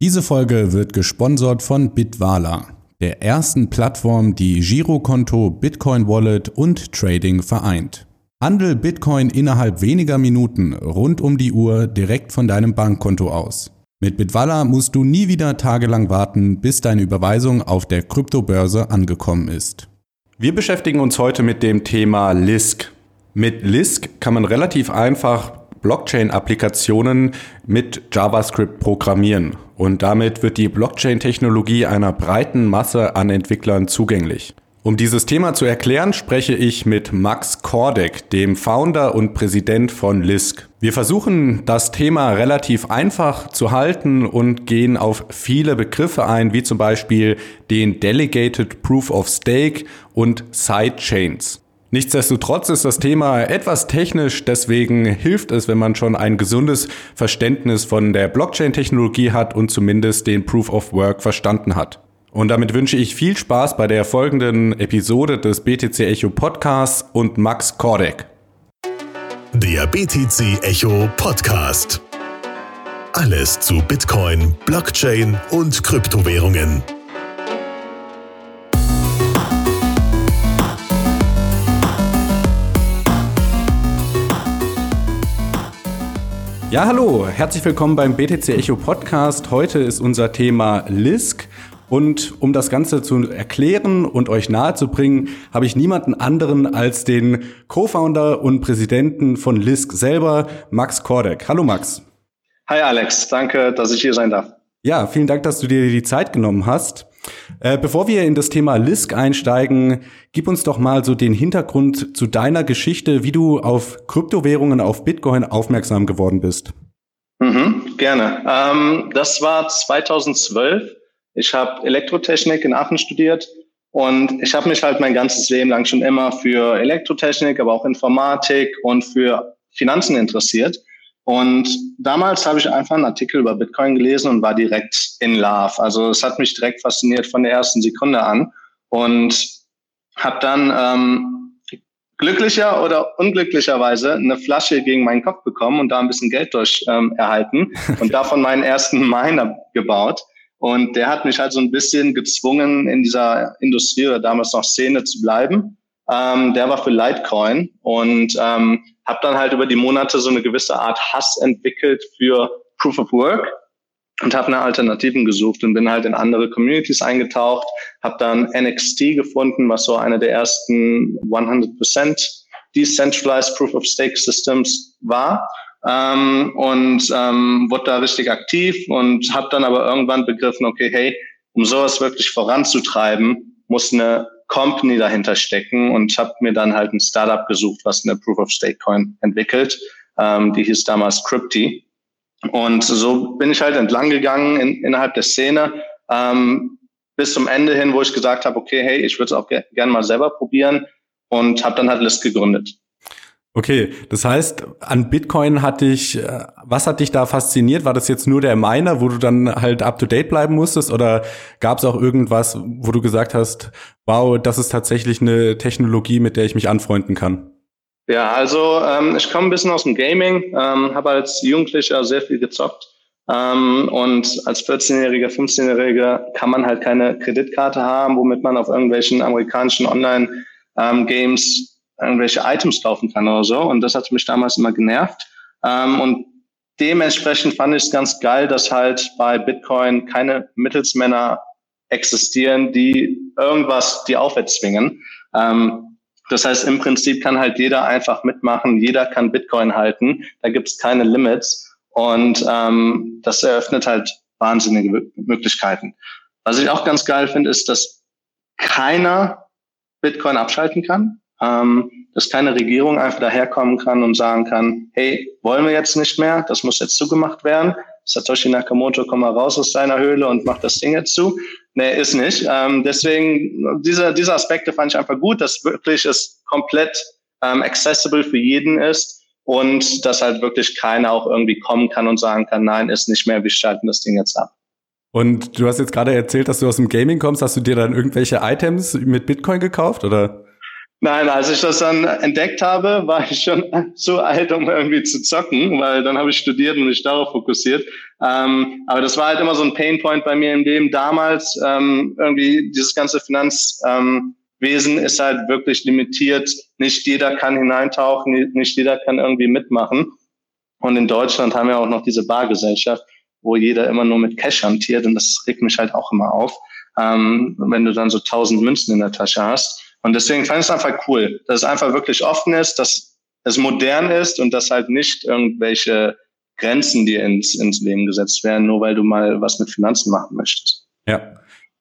Diese Folge wird gesponsert von Bitwala, der ersten Plattform, die Girokonto, Bitcoin Wallet und Trading vereint. Handel Bitcoin innerhalb weniger Minuten rund um die Uhr direkt von deinem Bankkonto aus. Mit Bitwala musst du nie wieder tagelang warten, bis deine Überweisung auf der Kryptobörse angekommen ist. Wir beschäftigen uns heute mit dem Thema Lisk. Mit Lisk kann man relativ einfach Blockchain-Applikationen mit JavaScript programmieren und damit wird die Blockchain-Technologie einer breiten Masse an Entwicklern zugänglich. Um dieses Thema zu erklären, spreche ich mit Max Kordek, dem Founder und Präsident von Lisk. Wir versuchen das Thema relativ einfach zu halten und gehen auf viele Begriffe ein, wie zum Beispiel den Delegated Proof of Stake und Sidechains. Nichtsdestotrotz ist das Thema etwas technisch, deswegen hilft es, wenn man schon ein gesundes Verständnis von der Blockchain-Technologie hat und zumindest den Proof of Work verstanden hat. Und damit wünsche ich viel Spaß bei der folgenden Episode des BTC Echo Podcasts und Max Kordek. Der BTC Echo Podcast. Alles zu Bitcoin, Blockchain und Kryptowährungen. Ja, hallo, herzlich willkommen beim BTC Echo Podcast. Heute ist unser Thema Lisk. Und um das Ganze zu erklären und euch nahezubringen, habe ich niemanden anderen als den Co-Founder und Präsidenten von Lisk selber, Max Kordek. Hallo Max. Hi Alex, danke, dass ich hier sein darf. Ja, vielen Dank, dass du dir die Zeit genommen hast. Äh, bevor wir in das Thema Lisk einsteigen, gib uns doch mal so den Hintergrund zu deiner Geschichte, wie du auf Kryptowährungen, auf Bitcoin aufmerksam geworden bist. Mhm, gerne. Ähm, das war 2012. Ich habe Elektrotechnik in Aachen studiert und ich habe mich halt mein ganzes Leben lang schon immer für Elektrotechnik, aber auch Informatik und für Finanzen interessiert. Und damals habe ich einfach einen Artikel über Bitcoin gelesen und war direkt in Love. Also es hat mich direkt fasziniert von der ersten Sekunde an und habe dann ähm, glücklicher oder unglücklicherweise eine Flasche gegen meinen Kopf bekommen und da ein bisschen Geld durch ähm, erhalten und davon meinen ersten Miner gebaut. Und der hat mich halt so ein bisschen gezwungen, in dieser Industrie oder damals noch Szene zu bleiben. Ähm, der war für Litecoin und ähm, habe dann halt über die Monate so eine gewisse Art Hass entwickelt für Proof of Work und habe nach Alternativen gesucht und bin halt in andere Communities eingetaucht, habe dann NXT gefunden, was so eine der ersten 100% Decentralized Proof of Stake Systems war ähm, und ähm, wurde da richtig aktiv und habe dann aber irgendwann begriffen, okay, hey, um sowas wirklich voranzutreiben, muss eine Company dahinter stecken und habe mir dann halt ein Startup gesucht, was eine Proof of Stake Coin entwickelt. Ähm, die hieß damals Crypty. Und so bin ich halt entlang gegangen in, innerhalb der Szene ähm, bis zum Ende hin, wo ich gesagt habe, okay, hey, ich würde es auch ge gerne mal selber probieren und habe dann halt List gegründet. Okay, das heißt, an Bitcoin hat dich, äh, was hat dich da fasziniert? War das jetzt nur der Miner, wo du dann halt up to date bleiben musstest? Oder gab es auch irgendwas, wo du gesagt hast, wow, das ist tatsächlich eine Technologie, mit der ich mich anfreunden kann? Ja, also ähm, ich komme ein bisschen aus dem Gaming, ähm, habe als Jugendlicher sehr viel gezockt. Ähm, und als 14-Jähriger, 15-Jähriger kann man halt keine Kreditkarte haben, womit man auf irgendwelchen amerikanischen Online-Games ähm, irgendwelche Items kaufen kann oder so. Und das hat mich damals immer genervt. Ähm, und dementsprechend fand ich es ganz geil, dass halt bei Bitcoin keine Mittelsmänner existieren, die irgendwas die aufwärts zwingen. Ähm, das heißt, im Prinzip kann halt jeder einfach mitmachen, jeder kann Bitcoin halten, da gibt es keine Limits und ähm, das eröffnet halt wahnsinnige Möglichkeiten. Was ich auch ganz geil finde, ist, dass keiner Bitcoin abschalten kann ähm, dass keine Regierung einfach daherkommen kann und sagen kann, hey, wollen wir jetzt nicht mehr, das muss jetzt zugemacht werden. Satoshi Nakamoto, komm mal raus aus deiner Höhle und mach das Ding jetzt zu. Nee, ist nicht. Ähm, deswegen, diese, diese Aspekte fand ich einfach gut, dass wirklich es komplett ähm, accessible für jeden ist und dass halt wirklich keiner auch irgendwie kommen kann und sagen kann, nein, ist nicht mehr, wir schalten das Ding jetzt ab. Und du hast jetzt gerade erzählt, dass du aus dem Gaming kommst. Hast du dir dann irgendwelche Items mit Bitcoin gekauft oder? Nein, als ich das dann entdeckt habe, war ich schon zu alt, um irgendwie zu zocken, weil dann habe ich studiert und mich darauf fokussiert. Ähm, aber das war halt immer so ein Painpoint bei mir im Leben damals. Ähm, irgendwie dieses ganze Finanzwesen ähm, ist halt wirklich limitiert. Nicht jeder kann hineintauchen, nicht jeder kann irgendwie mitmachen. Und in Deutschland haben wir auch noch diese Bargesellschaft, wo jeder immer nur mit Cash hantiert und das regt mich halt auch immer auf, ähm, wenn du dann so tausend Münzen in der Tasche hast. Und deswegen fand ich es einfach cool, dass es einfach wirklich offen ist, dass es modern ist und dass halt nicht irgendwelche Grenzen dir ins, ins Leben gesetzt werden, nur weil du mal was mit Finanzen machen möchtest. Ja.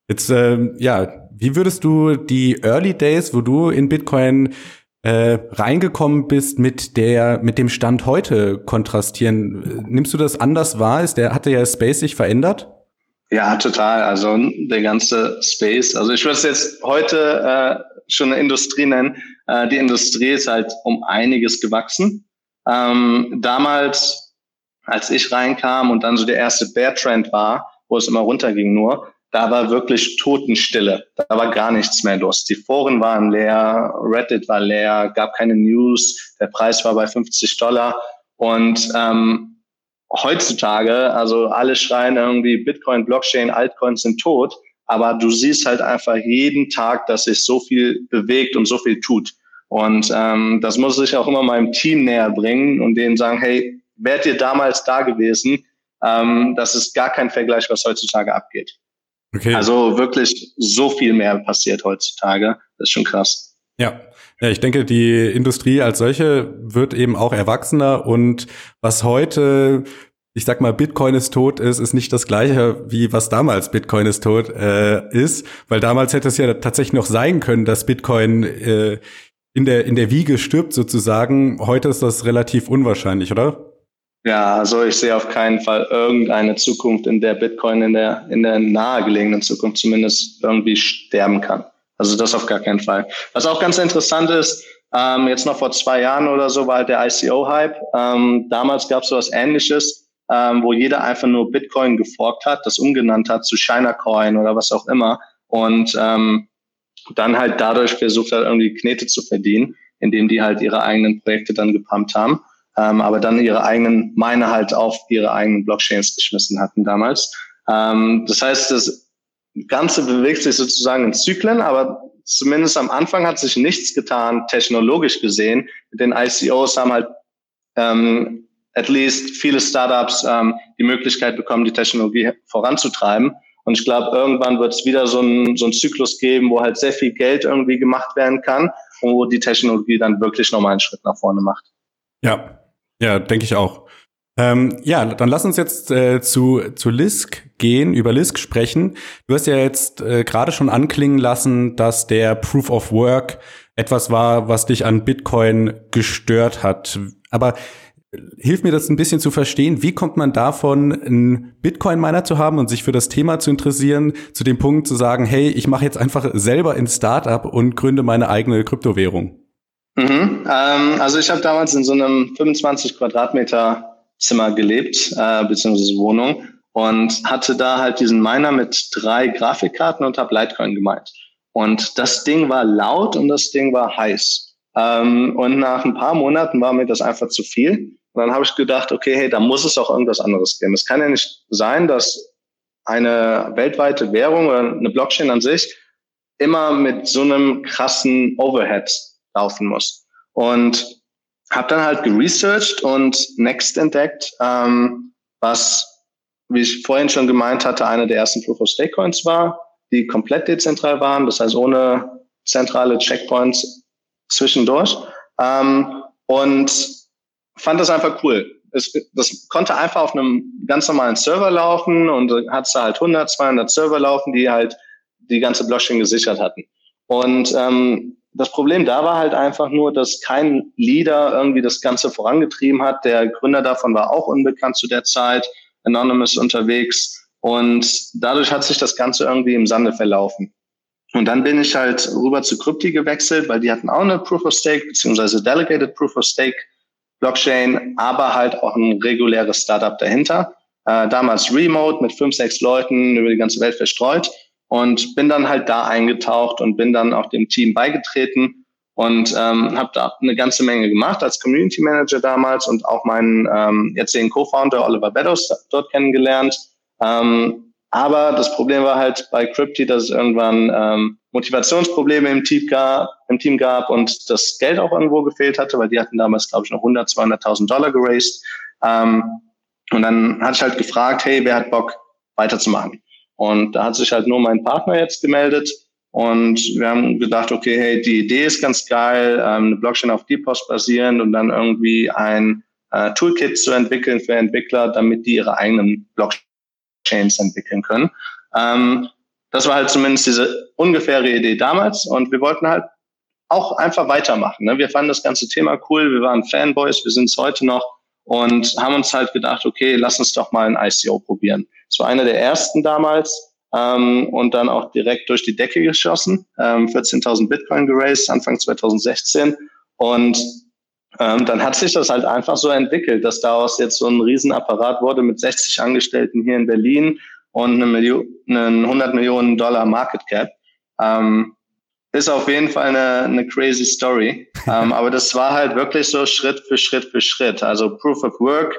Jetzt, äh, ja, wie würdest du die Early Days, wo du in Bitcoin äh, reingekommen bist, mit der, mit dem Stand heute kontrastieren? Nimmst du das anders wahr? Ist der, hat der Space sich verändert? Ja, total. Also der ganze Space. Also ich würde es jetzt heute äh, schon eine Industrie nennen. Äh, die Industrie ist halt um einiges gewachsen. Ähm, damals, als ich reinkam und dann so der erste Bear-Trend war, wo es immer runterging nur, da war wirklich Totenstille. Da war gar nichts mehr los. Die Foren waren leer, Reddit war leer, gab keine News, der Preis war bei 50 Dollar. Und ähm, heutzutage, also alle schreien irgendwie Bitcoin, Blockchain, Altcoins sind tot aber du siehst halt einfach jeden Tag, dass sich so viel bewegt und so viel tut. Und ähm, das muss ich auch immer meinem Team näher bringen und denen sagen, hey, wärt ihr damals da gewesen? Ähm, das ist gar kein Vergleich, was heutzutage abgeht. Okay. Also wirklich so viel mehr passiert heutzutage. Das ist schon krass. Ja. Ja, ich denke, die Industrie als solche wird eben auch erwachsener und was heute ich sag mal, Bitcoin ist tot ist, ist nicht das gleiche, wie was damals Bitcoin ist tot äh, ist, weil damals hätte es ja tatsächlich noch sein können, dass Bitcoin äh, in der in der Wiege stirbt sozusagen. Heute ist das relativ unwahrscheinlich, oder? Ja, also ich sehe auf keinen Fall irgendeine Zukunft, in der Bitcoin in der in der nahegelegenen Zukunft zumindest irgendwie sterben kann. Also das auf gar keinen Fall. Was auch ganz interessant ist, ähm, jetzt noch vor zwei Jahren oder so war halt der ICO-Hype. Ähm, damals gab es so was Ähnliches ähm, wo jeder einfach nur Bitcoin geforkt hat, das umgenannt hat zu China Coin oder was auch immer und ähm, dann halt dadurch versucht hat, irgendwie Knete zu verdienen, indem die halt ihre eigenen Projekte dann gepumpt haben, ähm, aber dann ihre eigenen Miner halt auf ihre eigenen Blockchains geschmissen hatten damals. Ähm, das heißt, das Ganze bewegt sich sozusagen in Zyklen, aber zumindest am Anfang hat sich nichts getan, technologisch gesehen. Den ICOs haben halt ähm, at least viele Startups ähm, die Möglichkeit bekommen, die Technologie voranzutreiben. Und ich glaube, irgendwann wird es wieder so einen so Zyklus geben, wo halt sehr viel Geld irgendwie gemacht werden kann und wo die Technologie dann wirklich nochmal einen Schritt nach vorne macht. Ja, ja, denke ich auch. Ähm, ja, dann lass uns jetzt äh, zu, zu Lisk gehen, über Lisk sprechen. Du hast ja jetzt äh, gerade schon anklingen lassen, dass der Proof of Work etwas war, was dich an Bitcoin gestört hat. Aber hilf mir das ein bisschen zu verstehen. Wie kommt man davon, einen Bitcoin-Miner zu haben und sich für das Thema zu interessieren, zu dem Punkt zu sagen, hey, ich mache jetzt einfach selber ein Startup und gründe meine eigene Kryptowährung? Mhm, ähm, also ich habe damals in so einem 25 Quadratmeter Zimmer gelebt, äh, beziehungsweise Wohnung und hatte da halt diesen Miner mit drei Grafikkarten und habe Litecoin gemeint. Und das Ding war laut und das Ding war heiß. Ähm, und nach ein paar Monaten war mir das einfach zu viel. Und dann habe ich gedacht, okay, hey, da muss es auch irgendwas anderes geben. Es kann ja nicht sein, dass eine weltweite Währung oder eine Blockchain an sich immer mit so einem krassen Overhead laufen muss. Und habe dann halt geresearched und Next entdeckt, ähm, was, wie ich vorhin schon gemeint hatte, eine der ersten Proof of Stake Coins war, die komplett dezentral waren, das heißt ohne zentrale Checkpoints zwischendurch. Ähm, und fand das einfach cool. Es, das konnte einfach auf einem ganz normalen Server laufen und hat da halt 100, 200 Server laufen, die halt die ganze Blockchain gesichert hatten. Und ähm, das Problem da war halt einfach nur, dass kein Leader irgendwie das Ganze vorangetrieben hat. Der Gründer davon war auch unbekannt zu der Zeit, Anonymous unterwegs. Und dadurch hat sich das Ganze irgendwie im Sande verlaufen. Und dann bin ich halt rüber zu Crypti gewechselt, weil die hatten auch eine Proof of Stake beziehungsweise Delegated Proof of Stake Blockchain, aber halt auch ein reguläres Startup dahinter. Äh, damals remote mit fünf, sechs Leuten über die ganze Welt verstreut und bin dann halt da eingetaucht und bin dann auch dem Team beigetreten. und ähm, habe da eine ganze Menge gemacht als Community Manager damals und auch meinen ähm, jetzigen Co-Founder Oliver Beddows dort kennengelernt. Ähm, aber das Problem war halt bei Crypty, dass es irgendwann ähm, Motivationsprobleme im Team, gab, im Team gab und das Geld auch irgendwo gefehlt hatte, weil die hatten damals, glaube ich, noch 100, 200.000 Dollar geraced. Ähm, und dann hatte ich halt gefragt, hey, wer hat Bock weiterzumachen? Und da hat sich halt nur mein Partner jetzt gemeldet und wir haben gedacht, okay, hey, die Idee ist ganz geil, ähm, eine Blockchain auf DPoS basierend und dann irgendwie ein äh, Toolkit zu entwickeln für Entwickler, damit die ihre eigenen Blockchains entwickeln können. Ähm, das war halt zumindest diese ungefähre Idee damals und wir wollten halt auch einfach weitermachen. Ne? Wir fanden das ganze Thema cool, wir waren Fanboys, wir sind es heute noch und haben uns halt gedacht, okay, lass uns doch mal ein ICO probieren. Es war einer der ersten damals ähm, und dann auch direkt durch die Decke geschossen, ähm, 14.000 Bitcoin geraced, Anfang 2016 und ähm, dann hat sich das halt einfach so entwickelt, dass daraus jetzt so ein Riesenapparat wurde mit 60 Angestellten hier in Berlin und eine Million, einen 100 Millionen Dollar Market Cap. Ähm, ist auf jeden Fall eine, eine crazy Story. ähm, aber das war halt wirklich so Schritt für Schritt für Schritt. Also Proof of Work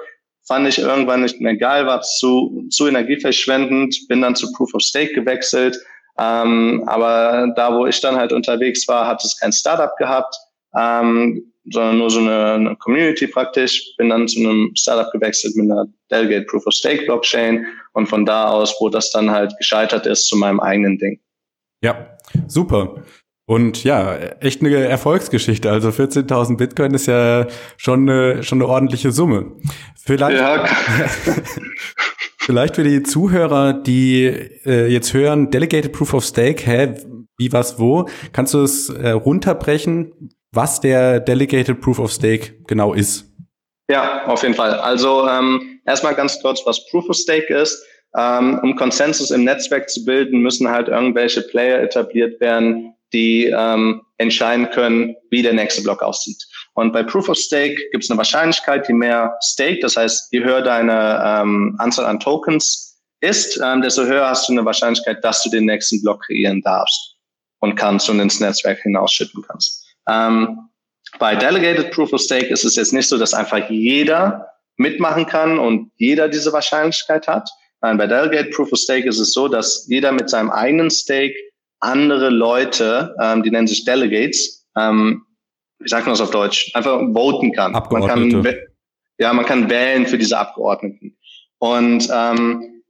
fand ich irgendwann nicht mehr geil, war zu, zu energieverschwendend, bin dann zu Proof of Stake gewechselt. Ähm, aber da, wo ich dann halt unterwegs war, hat es kein Startup gehabt, ähm, sondern nur so eine, eine Community praktisch. Bin dann zu einem Startup gewechselt mit einer Delegate Proof of Stake Blockchain und von da aus, wo das dann halt gescheitert ist, zu meinem eigenen Ding. Ja, super. Und ja, echt eine Erfolgsgeschichte. Also 14.000 Bitcoin ist ja schon eine, schon eine ordentliche Summe. Vielleicht, ja. vielleicht für die Zuhörer, die äh, jetzt hören, Delegated Proof of Stake, hä, wie, was, wo, kannst du es äh, runterbrechen, was der Delegated Proof of Stake genau ist? Ja, auf jeden Fall. Also ähm, erstmal ganz kurz, was Proof of Stake ist. Ähm, um Konsensus im Netzwerk zu bilden, müssen halt irgendwelche Player etabliert werden, die ähm, entscheiden können, wie der nächste Block aussieht. Und bei Proof of Stake gibt es eine Wahrscheinlichkeit, je mehr Stake, das heißt, je höher deine ähm, Anzahl an Tokens ist, ähm, desto höher hast du eine Wahrscheinlichkeit, dass du den nächsten Block kreieren darfst und kannst und ins Netzwerk hinausschütten kannst. Ähm, bei Delegated Proof of Stake ist es jetzt nicht so, dass einfach jeder mitmachen kann und jeder diese Wahrscheinlichkeit hat. Nein, bei Delegated Proof of Stake ist es so, dass jeder mit seinem eigenen Stake andere Leute, ähm, die nennen sich Delegates, ähm, sagt man das auf Deutsch, einfach voten kann. Abgeordnete. Man kann, ja, man kann wählen für diese Abgeordneten. Und ähm,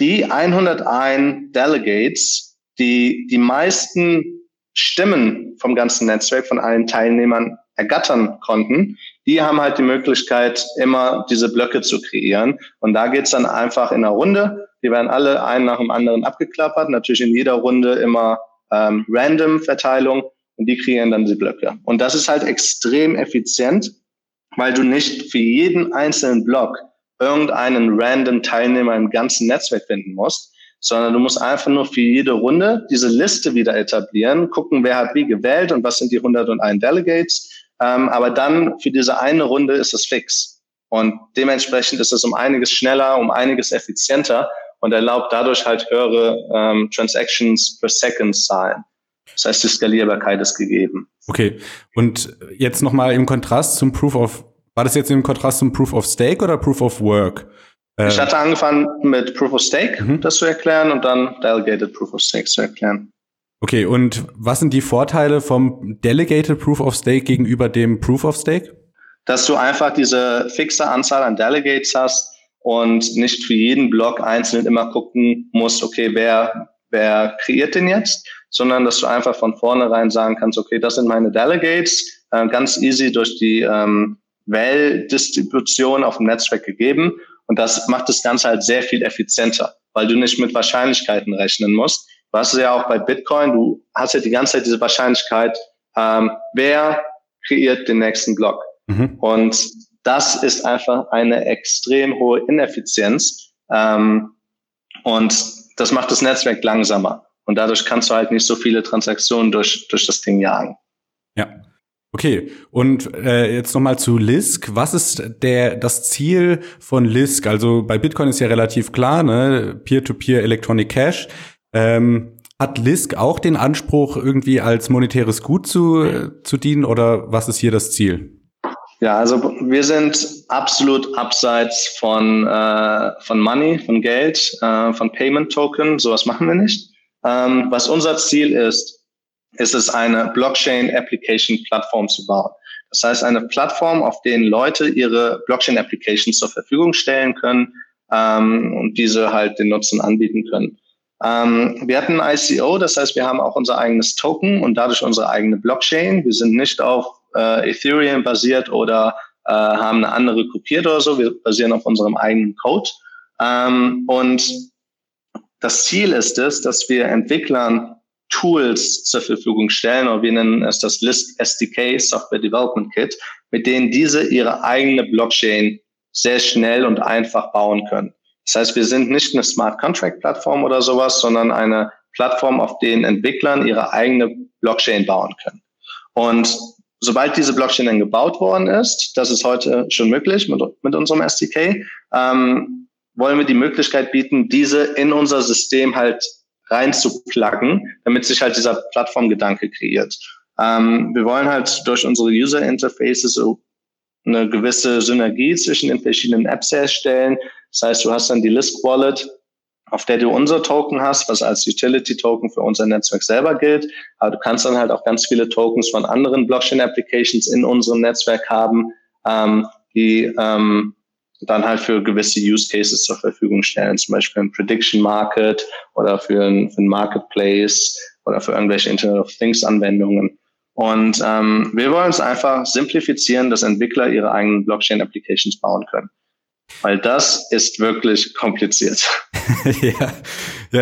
die 101 Delegates, die die meisten Stimmen vom ganzen Netzwerk, von allen Teilnehmern ergattern konnten, die haben halt die Möglichkeit, immer diese Blöcke zu kreieren. Und da geht's dann einfach in einer Runde die werden alle einen nach dem anderen abgeklappert, natürlich in jeder Runde immer ähm, random Verteilung und die kreieren dann die Blöcke. Und das ist halt extrem effizient, weil du nicht für jeden einzelnen Block irgendeinen random Teilnehmer im ganzen Netzwerk finden musst, sondern du musst einfach nur für jede Runde diese Liste wieder etablieren, gucken, wer hat wie gewählt und was sind die 101 Delegates. Ähm, aber dann für diese eine Runde ist es fix. Und dementsprechend ist es um einiges schneller, um einiges effizienter, und erlaubt dadurch halt höhere ähm, Transactions per Second Zahlen. Das heißt, die Skalierbarkeit ist gegeben. Okay. Und jetzt nochmal im Kontrast zum Proof of, war das jetzt im Kontrast zum Proof of Stake oder Proof of Work? Ich hatte angefangen mit Proof of Stake, mhm. das zu erklären und dann Delegated Proof of Stake zu erklären. Okay, und was sind die Vorteile vom Delegated Proof of Stake gegenüber dem Proof of Stake? Dass du einfach diese fixe Anzahl an Delegates hast, und nicht für jeden Block einzeln immer gucken musst, okay, wer, wer kreiert den jetzt, sondern dass du einfach von vornherein sagen kannst, okay, das sind meine Delegates, äh, ganz easy durch die ähm, Well-Distribution auf dem Netzwerk gegeben. Und das macht das Ganze halt sehr viel effizienter, weil du nicht mit Wahrscheinlichkeiten rechnen musst. Du hast ja auch bei Bitcoin, du hast ja die ganze Zeit diese Wahrscheinlichkeit, ähm, wer kreiert den nächsten Block. Mhm. Und das ist einfach eine extrem hohe Ineffizienz. Ähm, und das macht das Netzwerk langsamer. Und dadurch kannst du halt nicht so viele Transaktionen durch, durch das Ding jagen. Ja. Okay, und äh, jetzt nochmal zu Lisk. Was ist der das Ziel von Lisk? Also bei Bitcoin ist ja relativ klar, ne? Peer-to-Peer Electronic Cash. Ähm, Hat Lisk auch den Anspruch, irgendwie als monetäres Gut zu, zu dienen oder was ist hier das Ziel? Ja, also wir sind absolut abseits von, äh, von Money, von Geld, äh, von Payment Token. Sowas machen wir nicht. Ähm, was unser Ziel ist, ist es eine Blockchain Application Plattform zu bauen. Das heißt, eine Plattform, auf denen Leute ihre Blockchain Applications zur Verfügung stellen können ähm, und diese halt den Nutzen anbieten können. Ähm, wir hatten ein ICO, das heißt, wir haben auch unser eigenes Token und dadurch unsere eigene Blockchain. Wir sind nicht auf äh, Ethereum basiert oder äh, haben eine andere kopiert oder so. Wir basieren auf unserem eigenen Code. Ähm, und das Ziel ist es, dass wir Entwicklern Tools zur Verfügung stellen, oder wir nennen es das Lisk SDK, Software Development Kit, mit denen diese ihre eigene Blockchain sehr schnell und einfach bauen können. Das heißt, wir sind nicht eine Smart Contract Plattform oder sowas, sondern eine Plattform, auf denen Entwicklern ihre eigene Blockchain bauen können. Und sobald diese Blockchain dann gebaut worden ist, das ist heute schon möglich mit, mit unserem SDK, ähm, wollen wir die Möglichkeit bieten, diese in unser System halt reinzupluggen, damit sich halt dieser Plattformgedanke kreiert. Ähm, wir wollen halt durch unsere User Interfaces so eine gewisse Synergie zwischen den verschiedenen Apps herstellen. Das heißt, du hast dann die Lisk Wallet, auf der du unser Token hast, was als Utility Token für unser Netzwerk selber gilt. Aber du kannst dann halt auch ganz viele Tokens von anderen Blockchain Applications in unserem Netzwerk haben, ähm, die ähm, dann halt für gewisse Use Cases zur Verfügung stellen, zum Beispiel ein Prediction Market oder für ein, für ein Marketplace oder für irgendwelche Internet of Things Anwendungen. Und ähm, wir wollen es einfach simplifizieren, dass Entwickler ihre eigenen Blockchain-Applications bauen können. Weil das ist wirklich kompliziert. ja. ja,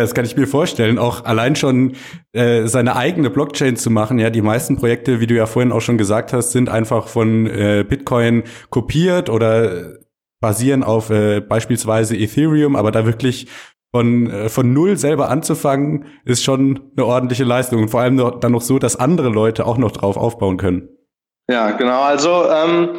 das kann ich mir vorstellen. Auch allein schon äh, seine eigene Blockchain zu machen. Ja, die meisten Projekte, wie du ja vorhin auch schon gesagt hast, sind einfach von äh, Bitcoin kopiert oder basieren auf äh, beispielsweise Ethereum, aber da wirklich von, äh, von null selber anzufangen, ist schon eine ordentliche Leistung. Und vor allem noch, dann noch so, dass andere Leute auch noch drauf aufbauen können. Ja, genau. Also ähm,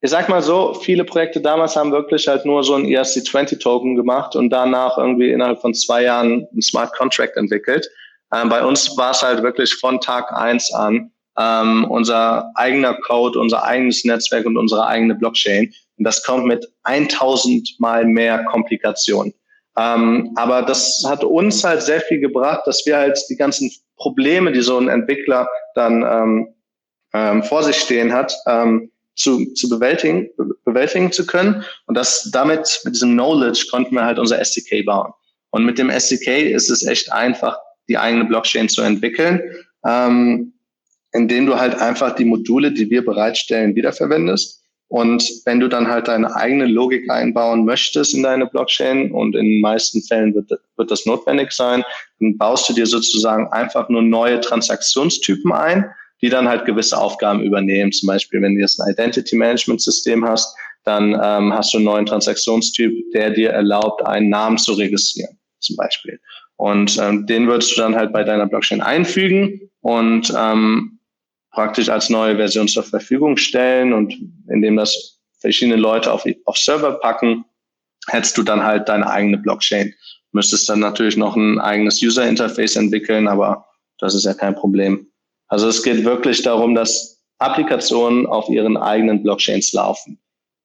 ich sag mal so, viele Projekte damals haben wirklich halt nur so ein ERC20-Token gemacht und danach irgendwie innerhalb von zwei Jahren ein Smart Contract entwickelt. Ähm, bei uns war es halt wirklich von Tag eins an ähm, unser eigener Code, unser eigenes Netzwerk und unsere eigene Blockchain. Und das kommt mit 1000 mal mehr Komplikationen. Ähm, aber das hat uns halt sehr viel gebracht, dass wir halt die ganzen Probleme, die so ein Entwickler dann ähm, ähm, vor sich stehen hat, ähm, zu, zu bewältigen, bewältigen zu können. Und das damit, mit diesem Knowledge konnten wir halt unser SDK bauen. Und mit dem SDK ist es echt einfach, die eigene Blockchain zu entwickeln, ähm, indem du halt einfach die Module, die wir bereitstellen, wiederverwendest und wenn du dann halt deine eigene Logik einbauen möchtest in deine Blockchain, und in den meisten Fällen wird, wird das notwendig sein, dann baust du dir sozusagen einfach nur neue Transaktionstypen ein, die dann halt gewisse Aufgaben übernehmen. Zum Beispiel, wenn du jetzt ein Identity Management System hast, dann ähm, hast du einen neuen Transaktionstyp, der dir erlaubt, einen Namen zu registrieren, zum Beispiel. Und ähm, den würdest du dann halt bei deiner Blockchain einfügen und ähm, praktisch als neue Version zur Verfügung stellen und indem das verschiedene Leute auf, auf Server packen, hättest du dann halt deine eigene Blockchain. Müsstest dann natürlich noch ein eigenes User Interface entwickeln, aber das ist ja kein Problem. Also es geht wirklich darum, dass Applikationen auf ihren eigenen Blockchains laufen.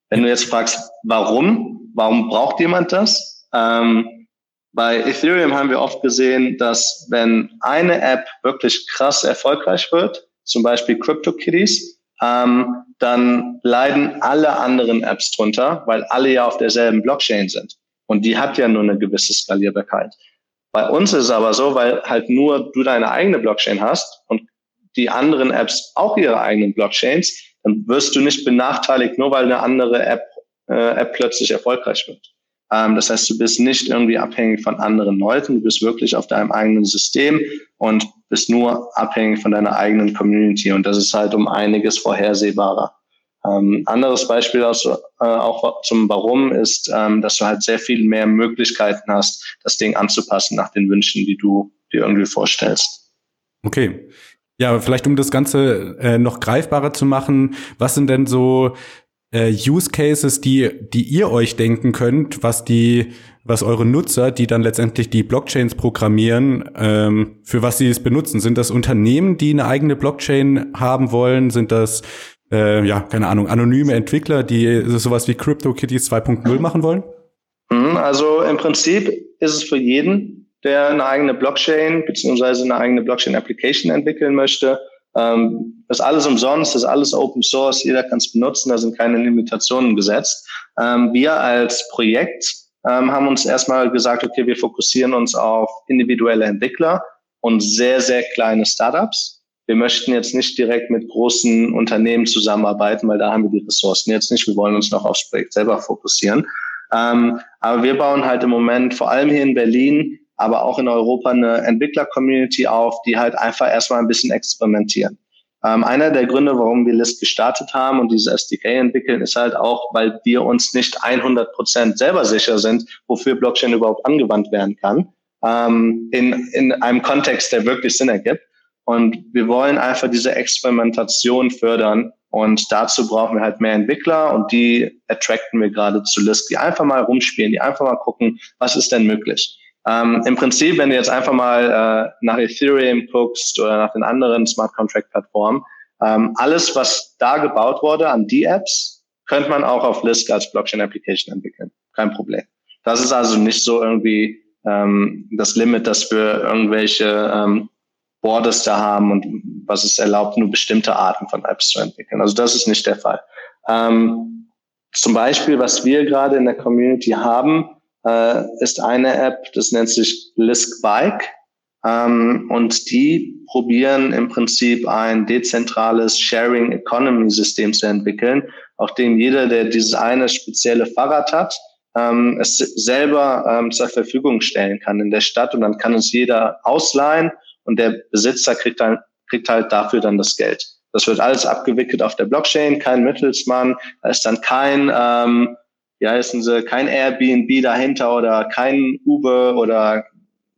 Wenn du jetzt fragst, warum, warum braucht jemand das? Ähm, bei Ethereum haben wir oft gesehen, dass wenn eine App wirklich krass erfolgreich wird, zum Beispiel CryptoKitties, ähm, dann leiden alle anderen Apps drunter, weil alle ja auf derselben Blockchain sind. Und die hat ja nur eine gewisse Skalierbarkeit. Bei uns ist es aber so, weil halt nur du deine eigene Blockchain hast und die anderen Apps auch ihre eigenen Blockchains, dann wirst du nicht benachteiligt, nur weil eine andere App, äh, App plötzlich erfolgreich wird. Ähm, das heißt, du bist nicht irgendwie abhängig von anderen Leuten, du bist wirklich auf deinem eigenen System und bist nur abhängig von deiner eigenen Community und das ist halt um einiges vorhersehbarer. Ähm, anderes Beispiel aus, äh, auch zum Warum ist, ähm, dass du halt sehr viel mehr Möglichkeiten hast, das Ding anzupassen nach den Wünschen, die du dir irgendwie vorstellst. Okay. Ja, vielleicht um das Ganze äh, noch greifbarer zu machen, was sind denn so äh, Use Cases, die, die ihr euch denken könnt, was die, was eure Nutzer, die dann letztendlich die Blockchains programmieren, ähm, für was sie es benutzen? Sind das Unternehmen, die eine eigene Blockchain haben wollen? Sind das äh, ja, keine Ahnung, anonyme Entwickler, die sowas wie CryptoKitties 2.0 machen wollen? Mhm, also im Prinzip ist es für jeden, der eine eigene Blockchain beziehungsweise eine eigene Blockchain-Application entwickeln möchte. Ähm, das ist alles umsonst, das ist alles Open Source, jeder kann es benutzen, da sind keine Limitationen gesetzt. Ähm, wir als Projekt ähm, haben uns erstmal gesagt, okay, wir fokussieren uns auf individuelle Entwickler und sehr, sehr kleine Startups wir möchten jetzt nicht direkt mit großen Unternehmen zusammenarbeiten, weil da haben wir die Ressourcen jetzt nicht. Wir wollen uns noch aufs Projekt selber fokussieren. Ähm, aber wir bauen halt im Moment vor allem hier in Berlin, aber auch in Europa eine Entwickler-Community auf, die halt einfach erstmal ein bisschen experimentieren. Ähm, einer der Gründe, warum wir List gestartet haben und diese SDK entwickeln, ist halt auch, weil wir uns nicht 100 Prozent selber sicher sind, wofür Blockchain überhaupt angewandt werden kann, ähm, in, in einem Kontext, der wirklich Sinn ergibt. Und wir wollen einfach diese Experimentation fördern. Und dazu brauchen wir halt mehr Entwickler und die attracten wir gerade zu List, die einfach mal rumspielen, die einfach mal gucken, was ist denn möglich. Ähm, Im Prinzip, wenn du jetzt einfach mal äh, nach Ethereum guckst oder nach den anderen Smart Contract Plattformen, ähm, alles, was da gebaut wurde an die Apps, könnte man auch auf Lisk als Blockchain Application entwickeln. Kein Problem. Das ist also nicht so irgendwie ähm, das Limit, dass wir irgendwelche ähm, Borders da haben und was es erlaubt, nur bestimmte Arten von Apps zu entwickeln. Also das ist nicht der Fall. Ähm, zum Beispiel, was wir gerade in der Community haben, äh, ist eine App, das nennt sich Lisk Bike. Ähm, und die probieren im Prinzip ein dezentrales Sharing Economy System zu entwickeln, auf dem jeder, der dieses eine spezielle Fahrrad hat, ähm, es selber ähm, zur Verfügung stellen kann in der Stadt und dann kann es jeder ausleihen und der Besitzer kriegt dann kriegt halt dafür dann das Geld. Das wird alles abgewickelt auf der Blockchain, kein Mittelsmann, da ist dann kein, ähm, wie heißen sie, kein Airbnb dahinter oder kein Uber oder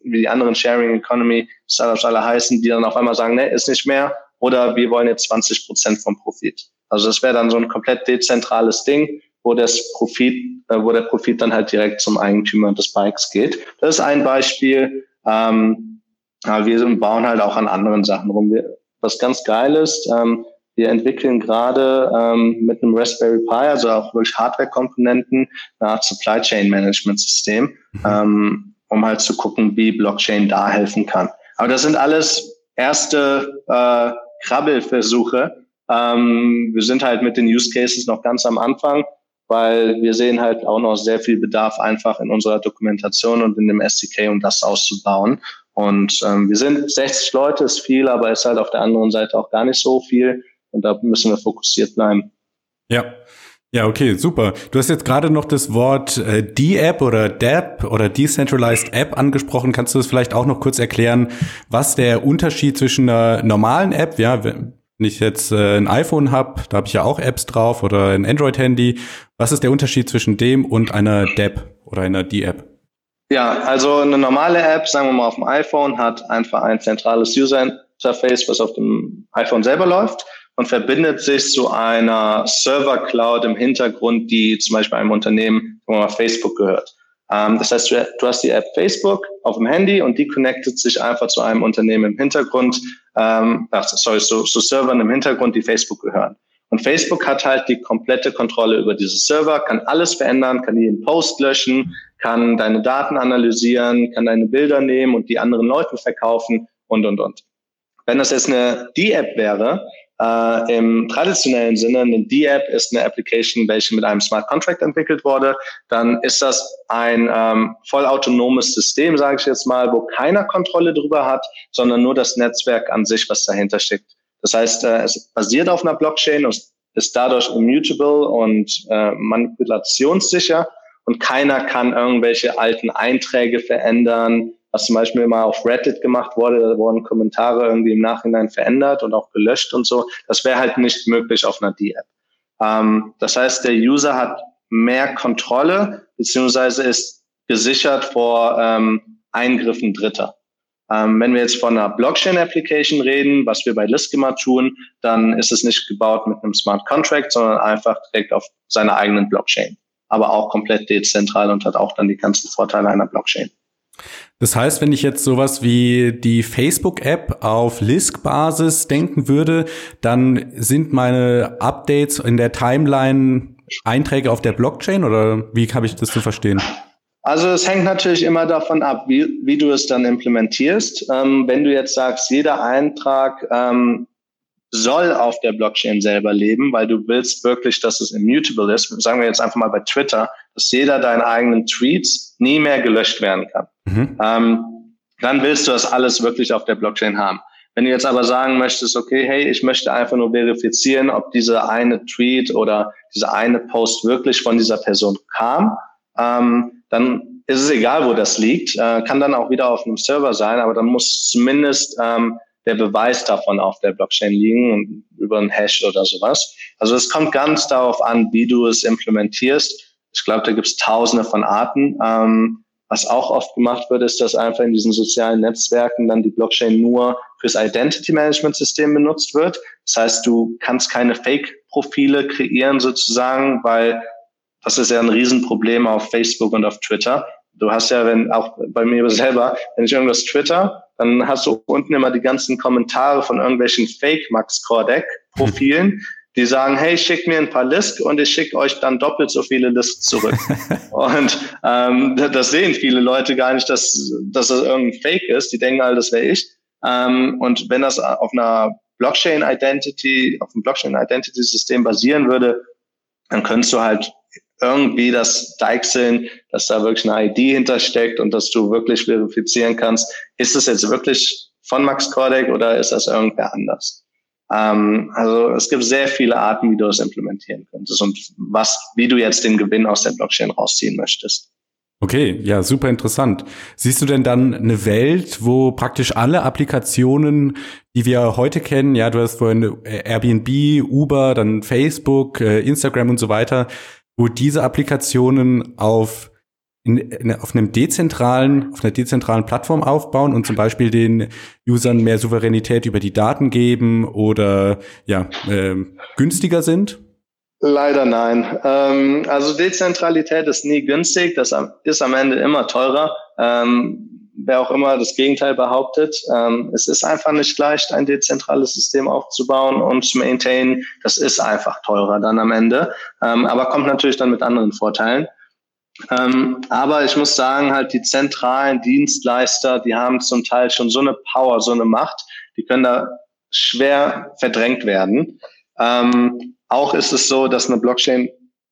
wie die anderen Sharing Economy Startups alle heißen, die dann auf einmal sagen, ne, ist nicht mehr oder wir wollen jetzt 20 Prozent vom Profit. Also das wäre dann so ein komplett dezentrales Ding, wo das Profit, äh, wo der Profit dann halt direkt zum Eigentümer des Bikes geht. Das ist ein Beispiel. Ähm, aber wir bauen halt auch an anderen Sachen rum. Was ganz geil ist, ähm, wir entwickeln gerade ähm, mit einem Raspberry Pi, also auch wirklich Hardware-Komponenten, eine Art Supply Chain Management System, mhm. ähm, um halt zu gucken, wie Blockchain da helfen kann. Aber das sind alles erste äh, Krabbelversuche. Ähm, wir sind halt mit den Use Cases noch ganz am Anfang, weil wir sehen halt auch noch sehr viel Bedarf einfach in unserer Dokumentation und in dem SDK, um das auszubauen. Und ähm, wir sind 60 Leute, ist viel, aber ist halt auf der anderen Seite auch gar nicht so viel. Und da müssen wir fokussiert bleiben. Ja. Ja, okay, super. Du hast jetzt gerade noch das Wort äh, D-App oder DApp oder Decentralized App angesprochen. Kannst du das vielleicht auch noch kurz erklären, was der Unterschied zwischen einer normalen App, ja, wenn ich jetzt äh, ein iPhone habe, da habe ich ja auch Apps drauf oder ein Android-Handy. Was ist der Unterschied zwischen dem und einer DApp oder einer D-App? Ja, also eine normale App, sagen wir mal auf dem iPhone, hat einfach ein zentrales User Interface, was auf dem iPhone selber läuft und verbindet sich zu einer Server Cloud im Hintergrund, die zum Beispiel einem Unternehmen, sagen mal Facebook gehört. Ähm, das heißt, du, hast die App Facebook auf dem Handy und die connectet sich einfach zu einem Unternehmen im Hintergrund, ähm, ach, sorry, zu, zu Servern im Hintergrund, die Facebook gehören. Und Facebook hat halt die komplette Kontrolle über diese Server, kann alles verändern, kann jeden Post löschen, kann deine Daten analysieren, kann deine Bilder nehmen und die anderen Leuten verkaufen und, und, und. Wenn das jetzt eine D-App wäre, äh, im traditionellen Sinne, eine D-App ist eine Application, welche mit einem Smart Contract entwickelt wurde, dann ist das ein ähm, vollautonomes System, sage ich jetzt mal, wo keiner Kontrolle drüber hat, sondern nur das Netzwerk an sich, was dahinter steckt. Das heißt, äh, es basiert auf einer Blockchain und ist dadurch immutable und äh, manipulationssicher und keiner kann irgendwelche alten Einträge verändern, was zum Beispiel mal auf Reddit gemacht wurde, da wurden Kommentare irgendwie im Nachhinein verändert und auch gelöscht und so. Das wäre halt nicht möglich auf einer D-App. Ähm, das heißt, der User hat mehr Kontrolle beziehungsweise ist gesichert vor ähm, Eingriffen Dritter. Ähm, wenn wir jetzt von einer Blockchain-Application reden, was wir bei Liskema tun, dann ist es nicht gebaut mit einem Smart Contract, sondern einfach direkt auf seiner eigenen Blockchain. aber auch komplett dezentral und hat auch dann die ganzen Vorteile einer Blockchain. Das heißt, wenn ich jetzt sowas wie die Facebook-App auf Lisk-Basis denken würde, dann sind meine Updates in der Timeline Einträge auf der Blockchain oder wie habe ich das zu verstehen? Also es hängt natürlich immer davon ab, wie, wie du es dann implementierst. Ähm, wenn du jetzt sagst, jeder Eintrag ähm, soll auf der Blockchain selber leben, weil du willst wirklich, dass es immutable ist. Sagen wir jetzt einfach mal bei Twitter, dass jeder deinen eigenen Tweets nie mehr gelöscht werden kann. Mhm. Ähm, dann willst du das alles wirklich auf der Blockchain haben. Wenn du jetzt aber sagen möchtest, okay, hey, ich möchte einfach nur verifizieren, ob dieser eine Tweet oder dieser eine Post wirklich von dieser Person kam, ähm, dann ist es egal, wo das liegt, äh, kann dann auch wieder auf einem Server sein, aber dann muss zumindest ähm, der Beweis davon auf der Blockchain liegen über einen Hash oder sowas. Also es kommt ganz darauf an, wie du es implementierst. Ich glaube, da gibt es tausende von Arten. Ähm, was auch oft gemacht wird, ist, dass einfach in diesen sozialen Netzwerken dann die Blockchain nur fürs Identity Management System benutzt wird. Das heißt, du kannst keine Fake-Profile kreieren sozusagen, weil das ist ja ein Riesenproblem auf Facebook und auf Twitter. Du hast ja, wenn auch bei mir selber, wenn ich irgendwas twitter, dann hast du unten immer die ganzen Kommentare von irgendwelchen Fake Max Cordec Profilen, die sagen, hey, schick mir ein paar Lisk und ich schicke euch dann doppelt so viele Lisk zurück. und ähm, das sehen viele Leute gar nicht, dass, dass das irgendein Fake ist. Die denken alle, das wäre ich. Ähm, und wenn das auf einer Blockchain Identity, auf einem Blockchain Identity System basieren würde, dann könntest du halt irgendwie das deichseln, dass da wirklich eine ID hintersteckt und dass du wirklich verifizieren kannst, ist es jetzt wirklich von Max Cordec oder ist das irgendwer anders? Ähm, also es gibt sehr viele Arten, wie du das implementieren könntest und was, wie du jetzt den Gewinn aus der Blockchain rausziehen möchtest. Okay, ja, super interessant. Siehst du denn dann eine Welt, wo praktisch alle Applikationen, die wir heute kennen, ja, du hast vorhin Airbnb, Uber, dann Facebook, äh, Instagram und so weiter, wo diese Applikationen auf in, in, auf einem dezentralen, auf einer dezentralen Plattform aufbauen und zum Beispiel den Usern mehr Souveränität über die Daten geben oder ja äh, günstiger sind? Leider nein. Ähm, also Dezentralität ist nie günstig, das ist am Ende immer teurer. Ähm, wer auch immer das Gegenteil behauptet. Ähm, es ist einfach nicht leicht, ein dezentrales System aufzubauen und zu maintainen. Das ist einfach teurer dann am Ende, ähm, aber kommt natürlich dann mit anderen Vorteilen. Ähm, aber ich muss sagen, halt die zentralen Dienstleister, die haben zum Teil schon so eine Power, so eine Macht, die können da schwer verdrängt werden. Ähm, auch ist es so, dass eine Blockchain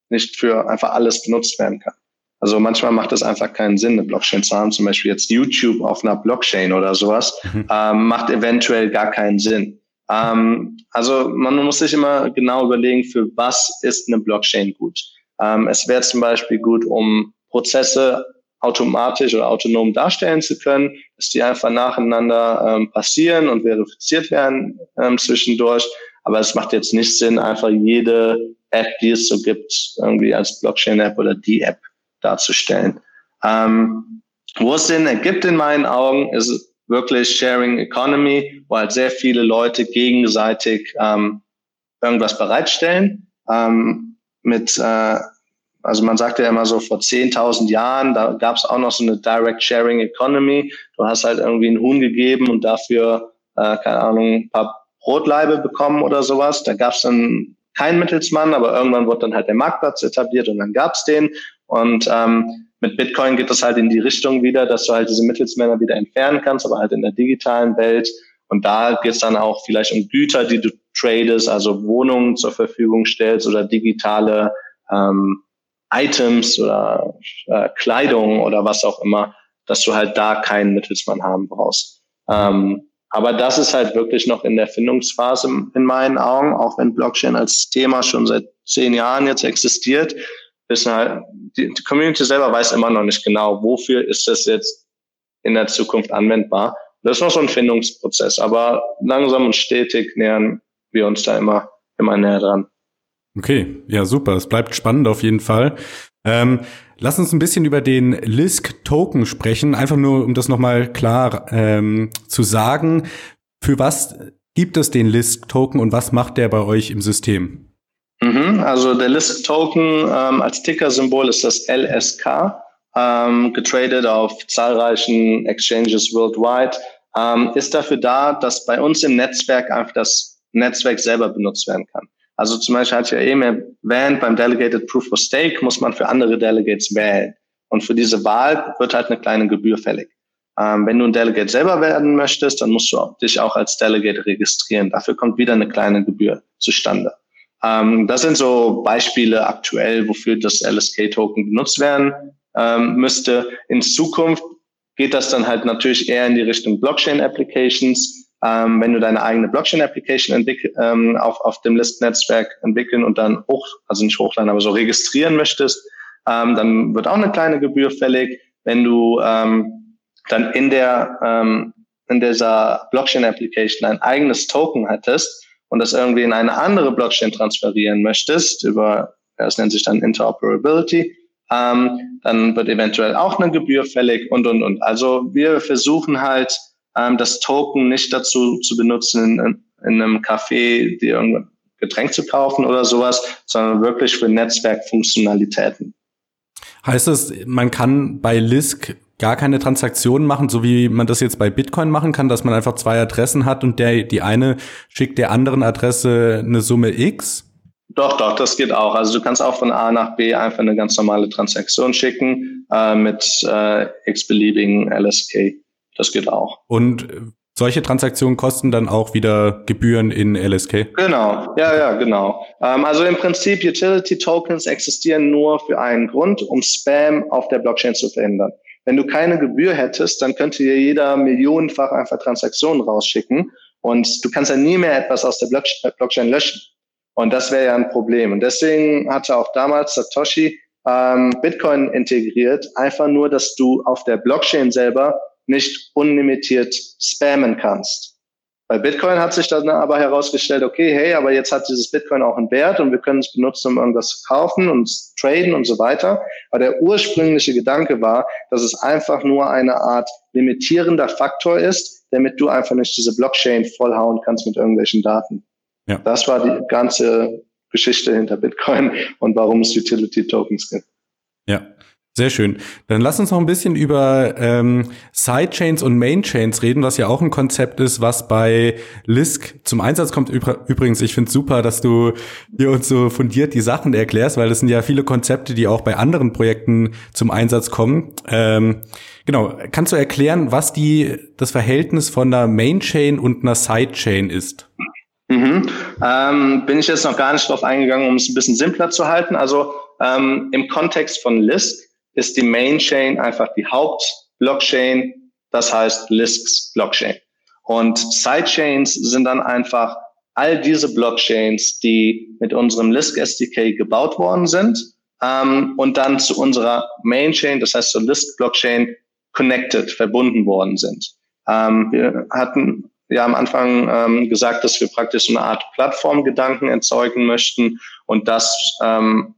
nicht für einfach alles benutzt werden kann. Also manchmal macht es einfach keinen Sinn, eine Blockchain zu haben. Zum Beispiel jetzt YouTube auf einer Blockchain oder sowas, mhm. ähm, macht eventuell gar keinen Sinn. Ähm, also man muss sich immer genau überlegen, für was ist eine Blockchain gut. Ähm, es wäre zum Beispiel gut, um Prozesse automatisch oder autonom darstellen zu können, dass die einfach nacheinander ähm, passieren und verifiziert werden ähm, zwischendurch. Aber es macht jetzt nicht Sinn, einfach jede App, die es so gibt, irgendwie als Blockchain-App oder die App darzustellen. Ähm, wo es Sinn ergibt in meinen Augen, ist wirklich Sharing Economy, wo halt sehr viele Leute gegenseitig ähm, irgendwas bereitstellen. Ähm, mit, äh, also man sagt ja immer so vor 10.000 Jahren, da gab es auch noch so eine Direct Sharing Economy. Du hast halt irgendwie einen Huhn gegeben und dafür, äh, keine Ahnung, ein paar Brotlaibe bekommen oder sowas. Da gab es dann keinen Mittelsmann, aber irgendwann wurde dann halt der Marktplatz etabliert und dann gab es den und ähm, mit Bitcoin geht es halt in die Richtung wieder, dass du halt diese Mittelsmänner wieder entfernen kannst, aber halt in der digitalen Welt. Und da geht es dann auch vielleicht um Güter, die du tradest, also Wohnungen zur Verfügung stellst oder digitale ähm, Items oder äh, Kleidung oder was auch immer, dass du halt da keinen Mittelsmann haben brauchst. Ähm, aber das ist halt wirklich noch in der Findungsphase in meinen Augen, auch wenn Blockchain als Thema schon seit zehn Jahren jetzt existiert, wissen halt, die, die Community selber weiß immer noch nicht genau, wofür ist das jetzt in der Zukunft anwendbar. Das ist noch so ein Findungsprozess, aber langsam und stetig nähern wir uns da immer, immer näher dran. Okay, ja, super. Es bleibt spannend auf jeden Fall. Ähm, lass uns ein bisschen über den Lisk-Token sprechen, einfach nur, um das nochmal klar ähm, zu sagen. Für was gibt es den Lisk-Token und was macht der bei euch im System? Mhm, also der Lisk-Token ähm, als Ticker-Symbol ist das LSK, ähm, getradet auf zahlreichen Exchanges worldwide. Ähm, ist dafür da, dass bei uns im Netzwerk einfach das Netzwerk selber benutzt werden kann. Also zum Beispiel hatte ich ja eben erwähnt, beim Delegated Proof of Stake muss man für andere Delegates wählen. Und für diese Wahl wird halt eine kleine Gebühr fällig. Ähm, wenn du ein Delegate selber werden möchtest, dann musst du dich auch als Delegate registrieren. Dafür kommt wieder eine kleine Gebühr zustande. Ähm, das sind so Beispiele aktuell, wofür das LSK-Token benutzt werden ähm, müsste. In Zukunft geht das dann halt natürlich eher in die Richtung Blockchain-Applications. Ähm, wenn du deine eigene Blockchain-Application ähm, auf, auf dem List-Netzwerk entwickeln und dann hoch, also nicht hochladen, aber so registrieren möchtest, ähm, dann wird auch eine kleine Gebühr fällig. Wenn du ähm, dann in der ähm, in dieser Blockchain-Application ein eigenes Token hattest und das irgendwie in eine andere Blockchain transferieren möchtest, über, das nennt sich dann Interoperability, ähm, dann wird eventuell auch eine Gebühr fällig und, und, und. Also wir versuchen halt, ähm, das Token nicht dazu zu benutzen, in, in einem Café dir irgendein Getränk zu kaufen oder sowas, sondern wirklich für Netzwerkfunktionalitäten. Heißt das, man kann bei Lisk gar keine Transaktionen machen, so wie man das jetzt bei Bitcoin machen kann, dass man einfach zwei Adressen hat und der, die eine schickt der anderen Adresse eine Summe X? Doch, doch, das geht auch. Also du kannst auch von A nach B einfach eine ganz normale Transaktion schicken äh, mit äh, x-beliebigen LSK. Das geht auch. Und solche Transaktionen kosten dann auch wieder Gebühren in LSK? Genau, ja, ja, genau. Ähm, also im Prinzip Utility Tokens existieren nur für einen Grund, um Spam auf der Blockchain zu verhindern. Wenn du keine Gebühr hättest, dann könnte dir jeder millionenfach einfach Transaktionen rausschicken und du kannst ja nie mehr etwas aus der Blockchain löschen. Und das wäre ja ein Problem. Und deswegen hatte auch damals Satoshi ähm, Bitcoin integriert, einfach nur, dass du auf der Blockchain selber nicht unlimitiert spammen kannst. Bei Bitcoin hat sich dann aber herausgestellt, okay, hey, aber jetzt hat dieses Bitcoin auch einen Wert und wir können es benutzen, um irgendwas zu kaufen und traden und so weiter. Aber der ursprüngliche Gedanke war, dass es einfach nur eine Art limitierender Faktor ist, damit du einfach nicht diese Blockchain vollhauen kannst mit irgendwelchen Daten. Ja. Das war die ganze Geschichte hinter Bitcoin und warum es Utility Tokens gibt. Ja, sehr schön. Dann lass uns noch ein bisschen über ähm, Sidechains und Mainchains reden, was ja auch ein Konzept ist, was bei Lisk zum Einsatz kommt. Übrigens, ich finde super, dass du hier uns so fundiert die Sachen erklärst, weil das sind ja viele Konzepte, die auch bei anderen Projekten zum Einsatz kommen. Ähm, genau, kannst du erklären, was die das Verhältnis von einer Mainchain und einer Sidechain ist? Mhm. Ähm, bin ich jetzt noch gar nicht drauf eingegangen, um es ein bisschen simpler zu halten. Also ähm, im Kontext von Lisk ist die Main Chain einfach die Hauptblockchain, das heißt Lisks Blockchain. Und Sidechains sind dann einfach all diese Blockchains, die mit unserem Lisk SDK gebaut worden sind ähm, und dann zu unserer Main Chain, das heißt zur Lisk Blockchain, connected, verbunden worden sind. Ähm, wir hatten ja am Anfang ähm, gesagt, dass wir praktisch eine Art Plattformgedanken erzeugen möchten und das ähm,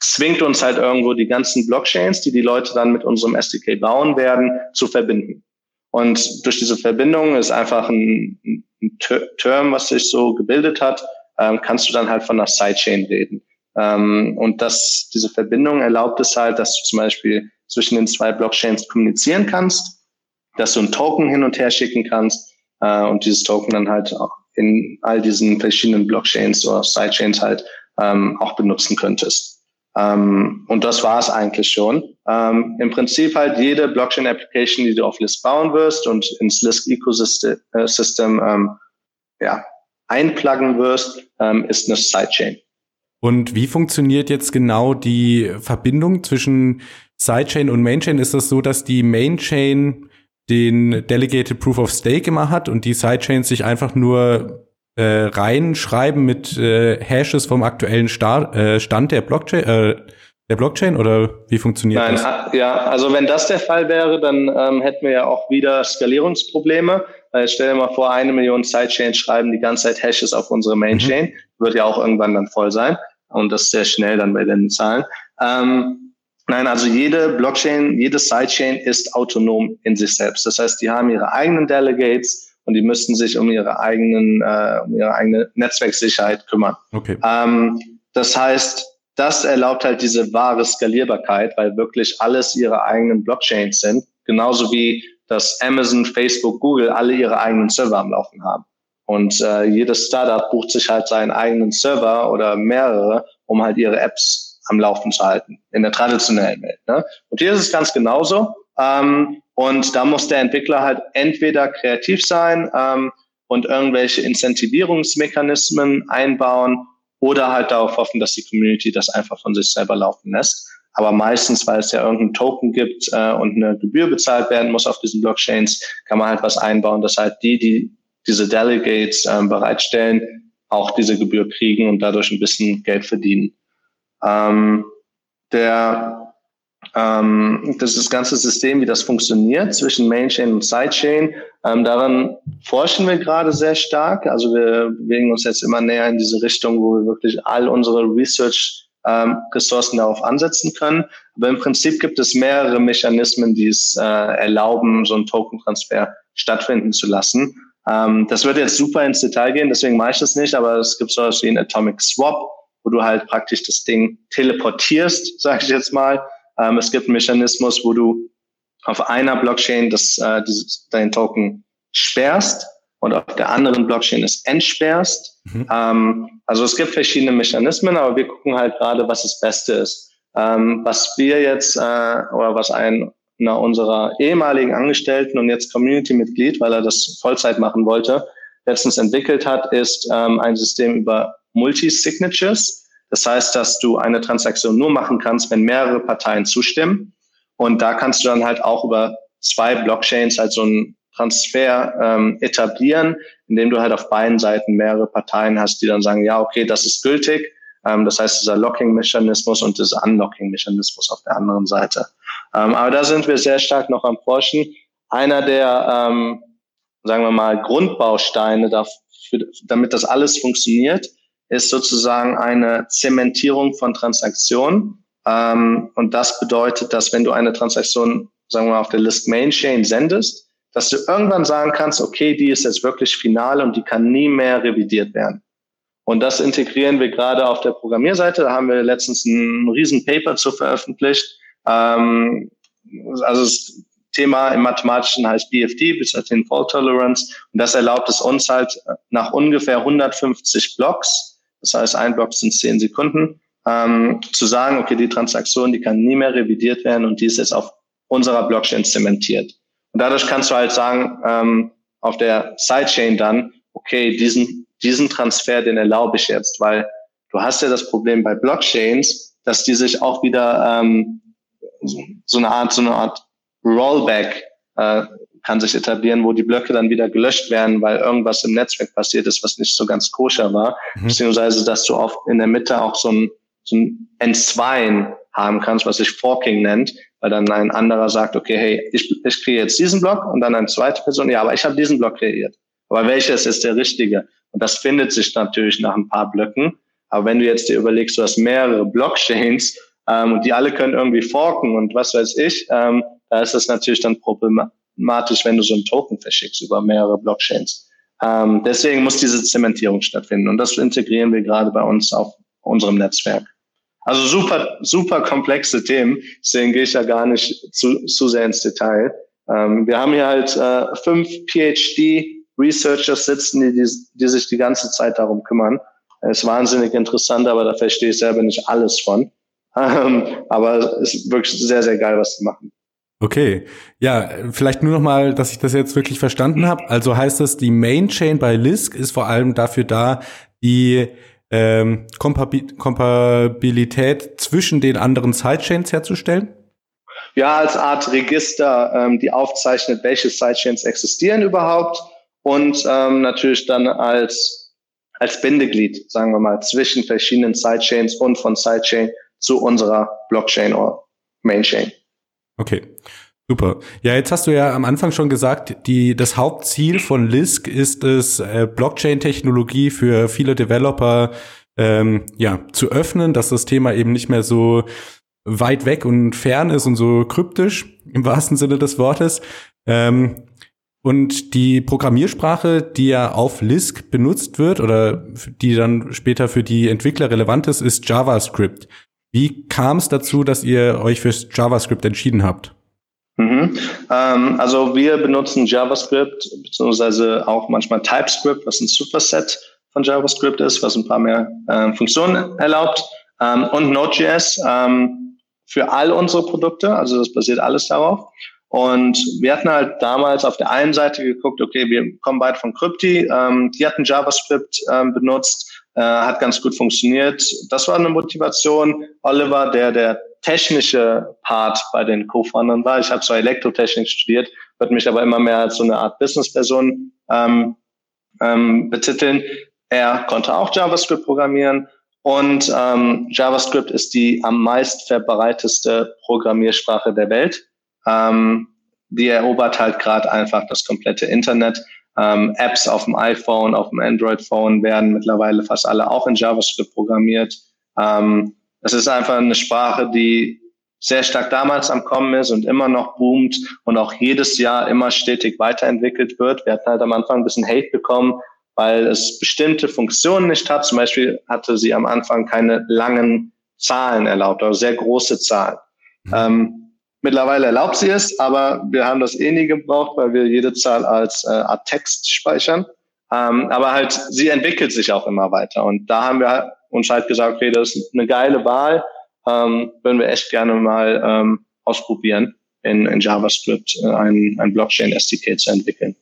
zwingt uns halt irgendwo die ganzen Blockchains, die die Leute dann mit unserem SDK bauen werden, zu verbinden. Und durch diese Verbindung ist einfach ein, ein Term, was sich so gebildet hat, ähm, kannst du dann halt von einer Sidechain reden. Ähm, und das, diese Verbindung erlaubt es halt, dass du zum Beispiel zwischen den zwei Blockchains kommunizieren kannst, dass du einen Token hin und her schicken kannst äh, und dieses Token dann halt in all diesen verschiedenen Blockchains oder Sidechains halt ähm, auch benutzen könntest. Ähm, und das war es eigentlich schon. Ähm, Im Prinzip halt jede Blockchain-Application, die du auf Lisk bauen wirst und ins Lisk-Ecosystem äh, ähm, ja, einpluggen wirst, ähm, ist eine Sidechain. Und wie funktioniert jetzt genau die Verbindung zwischen Sidechain und Mainchain? Ist das so, dass die Mainchain den Delegated Proof of Stake immer hat und die Sidechains sich einfach nur äh, reinschreiben mit äh, Hashes vom aktuellen Start, äh, Stand der Blockchain, äh, der Blockchain oder wie funktioniert Nein, das? Ja, also wenn das der Fall wäre, dann ähm, hätten wir ja auch wieder Skalierungsprobleme. Weil stell dir mal vor, eine Million Sidechains schreiben die ganze Zeit Hashes auf unsere Mainchain. Mhm. Wird ja auch irgendwann dann voll sein. Und das sehr schnell dann bei den Zahlen. Ähm, nein, also jede Blockchain, jede Sidechain ist autonom in sich selbst. Das heißt, die haben ihre eigenen Delegates und die müssten sich um ihre eigenen, äh, um ihre eigene Netzwerksicherheit kümmern. Okay. Ähm, das heißt, das erlaubt halt diese wahre Skalierbarkeit, weil wirklich alles ihre eigenen Blockchains sind, genauso wie dass Amazon, Facebook, Google alle ihre eigenen Server am Laufen haben. Und äh, jedes Startup bucht sich halt seinen eigenen Server oder mehrere, um halt ihre Apps am Laufen zu halten in der traditionellen Welt. Ne? Und hier ist es ganz genauso. Ähm, und da muss der Entwickler halt entweder kreativ sein ähm, und irgendwelche Incentivierungsmechanismen einbauen oder halt darauf hoffen, dass die Community das einfach von sich selber laufen lässt. Aber meistens, weil es ja irgendeinen Token gibt äh, und eine Gebühr bezahlt werden muss auf diesen Blockchains, kann man halt was einbauen, dass halt die, die diese Delegates ähm, bereitstellen, auch diese Gebühr kriegen und dadurch ein bisschen Geld verdienen. Ähm, der, ähm, das, das ganze System, wie das funktioniert zwischen Mainchain und Sidechain, ähm, daran forschen wir gerade sehr stark. Also wir bewegen uns jetzt immer näher in diese Richtung, wo wir wirklich all unsere Research ähm, Ressourcen darauf ansetzen können. Aber im Prinzip gibt es mehrere Mechanismen, die es äh, erlauben, so einen Token-Transfer stattfinden zu lassen. Ähm, das würde jetzt super ins Detail gehen, deswegen mache ich das nicht, aber es gibt so etwas wie ein Atomic Swap, wo du halt praktisch das Ding teleportierst, sage ich jetzt mal. Ähm, es gibt einen Mechanismus, wo du auf einer Blockchain das, äh, dieses, dein Token sperrst und auf der anderen Blockchain es entsperrst. Mhm. Ähm, also es gibt verschiedene Mechanismen, aber wir gucken halt gerade, was das Beste ist. Ähm, was wir jetzt äh, oder was ein einer unserer ehemaligen Angestellten und jetzt Community-Mitglied, weil er das Vollzeit machen wollte, letztens entwickelt hat, ist ähm, ein System über Multi-Signatures. Das heißt, dass du eine Transaktion nur machen kannst, wenn mehrere Parteien zustimmen. Und da kannst du dann halt auch über zwei Blockchains halt so einen Transfer ähm, etablieren, indem du halt auf beiden Seiten mehrere Parteien hast, die dann sagen, ja, okay, das ist gültig. Ähm, das heißt, dieser Locking-Mechanismus und dieser Unlocking-Mechanismus auf der anderen Seite. Ähm, aber da sind wir sehr stark noch am Forschen. Einer der, ähm, sagen wir mal, Grundbausteine, dafür, damit das alles funktioniert, ist sozusagen eine Zementierung von Transaktionen. Ähm, und das bedeutet, dass wenn du eine Transaktion, sagen wir mal, auf der List Main Chain sendest, dass du irgendwann sagen kannst, okay, die ist jetzt wirklich final und die kann nie mehr revidiert werden. Und das integrieren wir gerade auf der Programmierseite. Da haben wir letztens ein riesen Paper zu veröffentlicht, ähm, also das Thema im Mathematischen heißt BFT, Byzantine Fault Tolerance. Und das erlaubt es uns halt nach ungefähr 150 Blocks, das heißt ein Block sind 10 Sekunden, ähm, zu sagen, okay, die Transaktion, die kann nie mehr revidiert werden und die ist jetzt auf unserer Blockchain zementiert. Und dadurch kannst du halt sagen, ähm, auf der Sidechain dann, okay, diesen, diesen Transfer, den erlaube ich jetzt, weil du hast ja das Problem bei Blockchains, dass die sich auch wieder ähm, so eine Art, so eine Art Rollback äh, kann sich etablieren, wo die Blöcke dann wieder gelöscht werden, weil irgendwas im Netzwerk passiert ist, was nicht so ganz koscher war, mhm. beziehungsweise dass du oft in der Mitte auch so ein, so ein Entzweien haben kannst, was sich Forking nennt, weil dann ein anderer sagt, okay, hey, ich, ich kriege jetzt diesen Block und dann eine zweite Person, ja, aber ich habe diesen Block kreiert. Aber welches ist der richtige? Und das findet sich natürlich nach ein paar Blöcken. Aber wenn du jetzt dir überlegst, du hast mehrere Blockchains ähm, und die alle können irgendwie forken und was weiß ich, ähm, da ist das natürlich dann problematisch, wenn du so einen Token verschickst über mehrere Blockchains. Ähm, deswegen muss diese Zementierung stattfinden und das integrieren wir gerade bei uns auf unserem Netzwerk. Also super, super komplexe Themen, deswegen gehe ich ja gar nicht zu, zu sehr ins Detail. Ähm, wir haben hier halt äh, fünf PhD-Researchers sitzen, die, die, die sich die ganze Zeit darum kümmern. Ist wahnsinnig interessant, aber da verstehe ich selber nicht alles von. Ähm, aber es ist wirklich sehr, sehr geil, was sie machen. Okay, ja, vielleicht nur noch mal, dass ich das jetzt wirklich verstanden habe. Also heißt das, die Main Chain bei Lisk ist vor allem dafür da, die ähm, Kompatibilität zwischen den anderen Sidechains herzustellen? Ja, als Art Register, ähm, die aufzeichnet, welche Sidechains existieren überhaupt und ähm, natürlich dann als als Bindeglied, sagen wir mal, zwischen verschiedenen Sidechains und von Sidechain zu unserer Blockchain oder Mainchain. Okay. Super. Ja, jetzt hast du ja am Anfang schon gesagt, die, das Hauptziel von Lisk ist es, äh, Blockchain-Technologie für viele Developer ähm, ja, zu öffnen, dass das Thema eben nicht mehr so weit weg und fern ist und so kryptisch im wahrsten Sinne des Wortes. Ähm, Und die Programmiersprache, die ja auf Lisk benutzt wird oder die dann später für die Entwickler relevant ist, ist JavaScript. Wie kam es dazu, dass ihr euch fürs JavaScript entschieden habt? Mhm. Ähm, also wir benutzen JavaScript beziehungsweise auch manchmal TypeScript, was ein Superset von JavaScript ist, was ein paar mehr äh, Funktionen erlaubt ähm, und Node.js ähm, für all unsere Produkte. Also das basiert alles darauf. Und wir hatten halt damals auf der einen Seite geguckt, okay, wir kommen beide von Crypti, ähm, die hatten JavaScript ähm, benutzt, äh, hat ganz gut funktioniert. Das war eine Motivation. Oliver, der der technische Part bei den Co-Foundern war, ich habe zwar Elektrotechnik studiert, würde mich aber immer mehr als so eine Art Businessperson ähm, ähm, betiteln. Er konnte auch JavaScript programmieren und ähm, JavaScript ist die am meist verbreiteste Programmiersprache der Welt. Ähm, die erobert halt gerade einfach das komplette Internet. Ähm, Apps auf dem iPhone, auf dem Android-Phone werden mittlerweile fast alle auch in JavaScript programmiert. Ähm, es ist einfach eine Sprache, die sehr stark damals am Kommen ist und immer noch boomt und auch jedes Jahr immer stetig weiterentwickelt wird. Wir hatten halt am Anfang ein bisschen Hate bekommen, weil es bestimmte Funktionen nicht hat. Zum Beispiel hatte sie am Anfang keine langen Zahlen erlaubt, oder sehr große Zahlen. Mhm. Ähm, Mittlerweile erlaubt sie es, aber wir haben das eh nie gebraucht, weil wir jede Zahl als äh, Art Text speichern. Ähm, aber halt, sie entwickelt sich auch immer weiter. Und da haben wir uns halt gesagt, okay, das ist eine geile Wahl, ähm, würden wir echt gerne mal ähm, ausprobieren, in, in JavaScript äh, ein, ein Blockchain-SDK zu entwickeln.